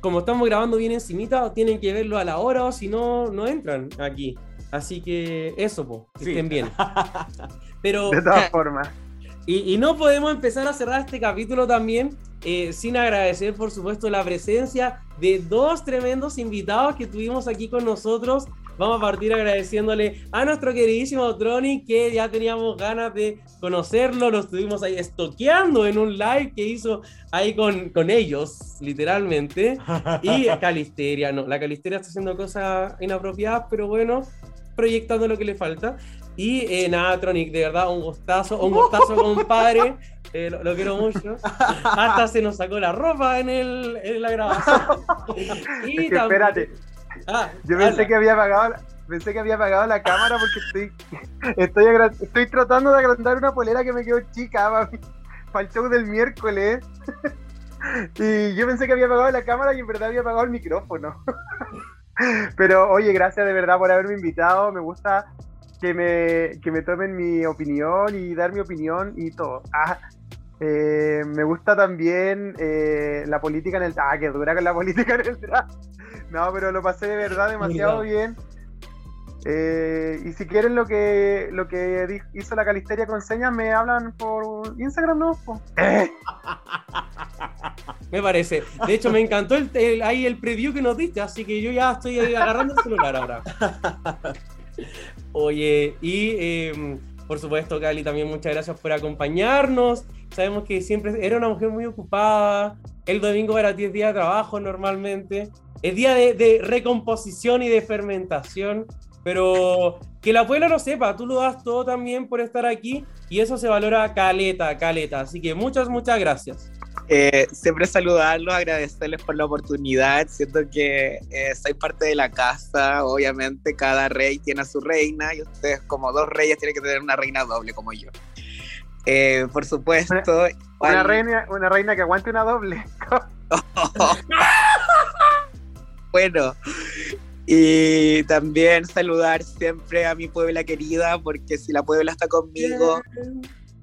Como estamos grabando bien encimita, tienen que verlo a la hora o si no, no entran aquí. Así que eso, po, que estén bien. Pero, de todas formas. Y, y, no podemos empezar a cerrar este capítulo también eh, sin agradecer, por supuesto, la presencia de dos tremendos invitados que tuvimos aquí con nosotros Vamos a partir agradeciéndole a nuestro queridísimo Tronic, que ya teníamos ganas de conocerlo, lo estuvimos ahí estoqueando en un live que hizo ahí con, con ellos, literalmente. Y Calisteria, no, la Calisteria está haciendo cosas inapropiadas, pero bueno, proyectando lo que le falta. Y eh, nada, Tronic, de verdad, un gustazo, un gustazo, compadre. Eh, lo, quiero mucho. Hasta se nos sacó la ropa en, el, en la grabación. y espérate, Ah, Yo pensé que había apagado, pensé que había apagado la cámara porque estoy, estoy, estoy tratando de agrandar una polera que me quedó chica para, el show del miércoles. y yo pensé que había apagado la cámara y en verdad había apagado el micrófono. Pero oye, gracias de verdad por haberme invitado. Me gusta que me, que me tomen mi opinión y dar mi opinión y todo. Ah, eh, me gusta también eh, la política en el... Ah, que dura con la política en el drag. No, pero lo pasé de verdad demasiado bien. Eh, y si quieren lo que lo que hizo la Calisteria con señas, me hablan por Instagram, ¿no? Me parece. De hecho, me encantó el, ahí el preview que nos diste, así que yo ya estoy agarrando el celular ahora. Oye, y em, por supuesto, Cali, también muchas gracias por acompañarnos. Sabemos que siempre era una mujer muy ocupada. El domingo era 10 días de trabajo normalmente es día de, recomposición y de fermentación, pero que la abuela lo sepa, tú lo das todo también por estar aquí y eso se valora caleta, caleta. Así que muchas, muchas gracias. Eh, siempre saludarlos, agradecerles por la oportunidad. Siento que eh, soy parte de la casa. Obviamente, cada rey tiene a su reina y ustedes, como dos reyes, tienen que tener una reina doble como yo. Eh, por supuesto. Una, reina, una reina que aguante una doble. bueno. Y también saludar siempre a mi Puebla querida, porque si la Puebla está conmigo,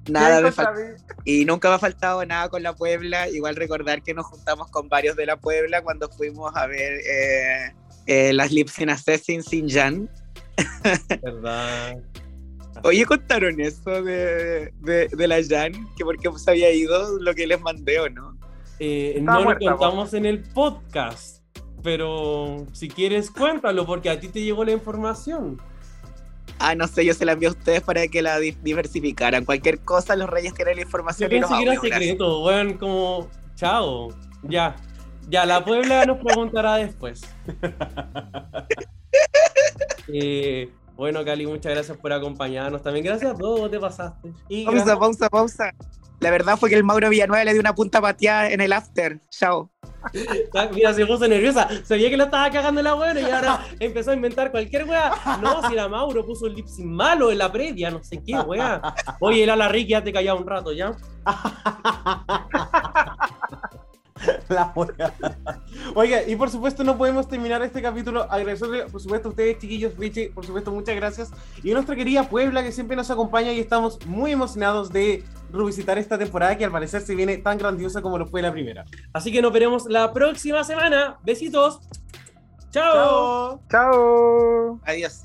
nada me falta. Y nunca me ha faltado nada con la Puebla. Igual recordar que nos juntamos con varios de la Puebla cuando fuimos a ver eh, eh, las Lips in Assassin sin Jan. ¿Verdad? Oye, contaron eso de, de, la Jan, que porque se había ido lo que les mandé o no. Eh, no lo contamos en el podcast, pero si quieres cuéntalo porque a ti te llegó la información. Ah, no sé, yo se la envié a ustedes para que la diversificaran. Cualquier cosa, los reyes tienen la información. Yo pensé que era secreto, weón, como, chao, ya. Ya, la Puebla nos preguntará después. eh, bueno, Cali, muchas gracias por acompañarnos. También gracias a todos, te pasaste. pausa, pausa, pausa. La verdad fue que el Mauro Villanueva le dio una punta pateada en el after. Chao. Mira, se puso nerviosa. Sabía que lo estaba cagando la weá y ahora empezó a inventar cualquier weá. No, si era Mauro, puso el lipsing malo en la previa, no sé qué weá. Oye, el Ala Ricky, ya te callado un rato ya. La Oiga, y por supuesto no podemos terminar este capítulo agradecerle, por supuesto, a ustedes, chiquillos, Richie, por supuesto, muchas gracias. Y a nuestra querida Puebla, que siempre nos acompaña y estamos muy emocionados de revisitar esta temporada que al parecer se viene tan grandiosa como lo fue la primera. Así que nos veremos la próxima semana. Besitos. Chao. Chao. Adiós.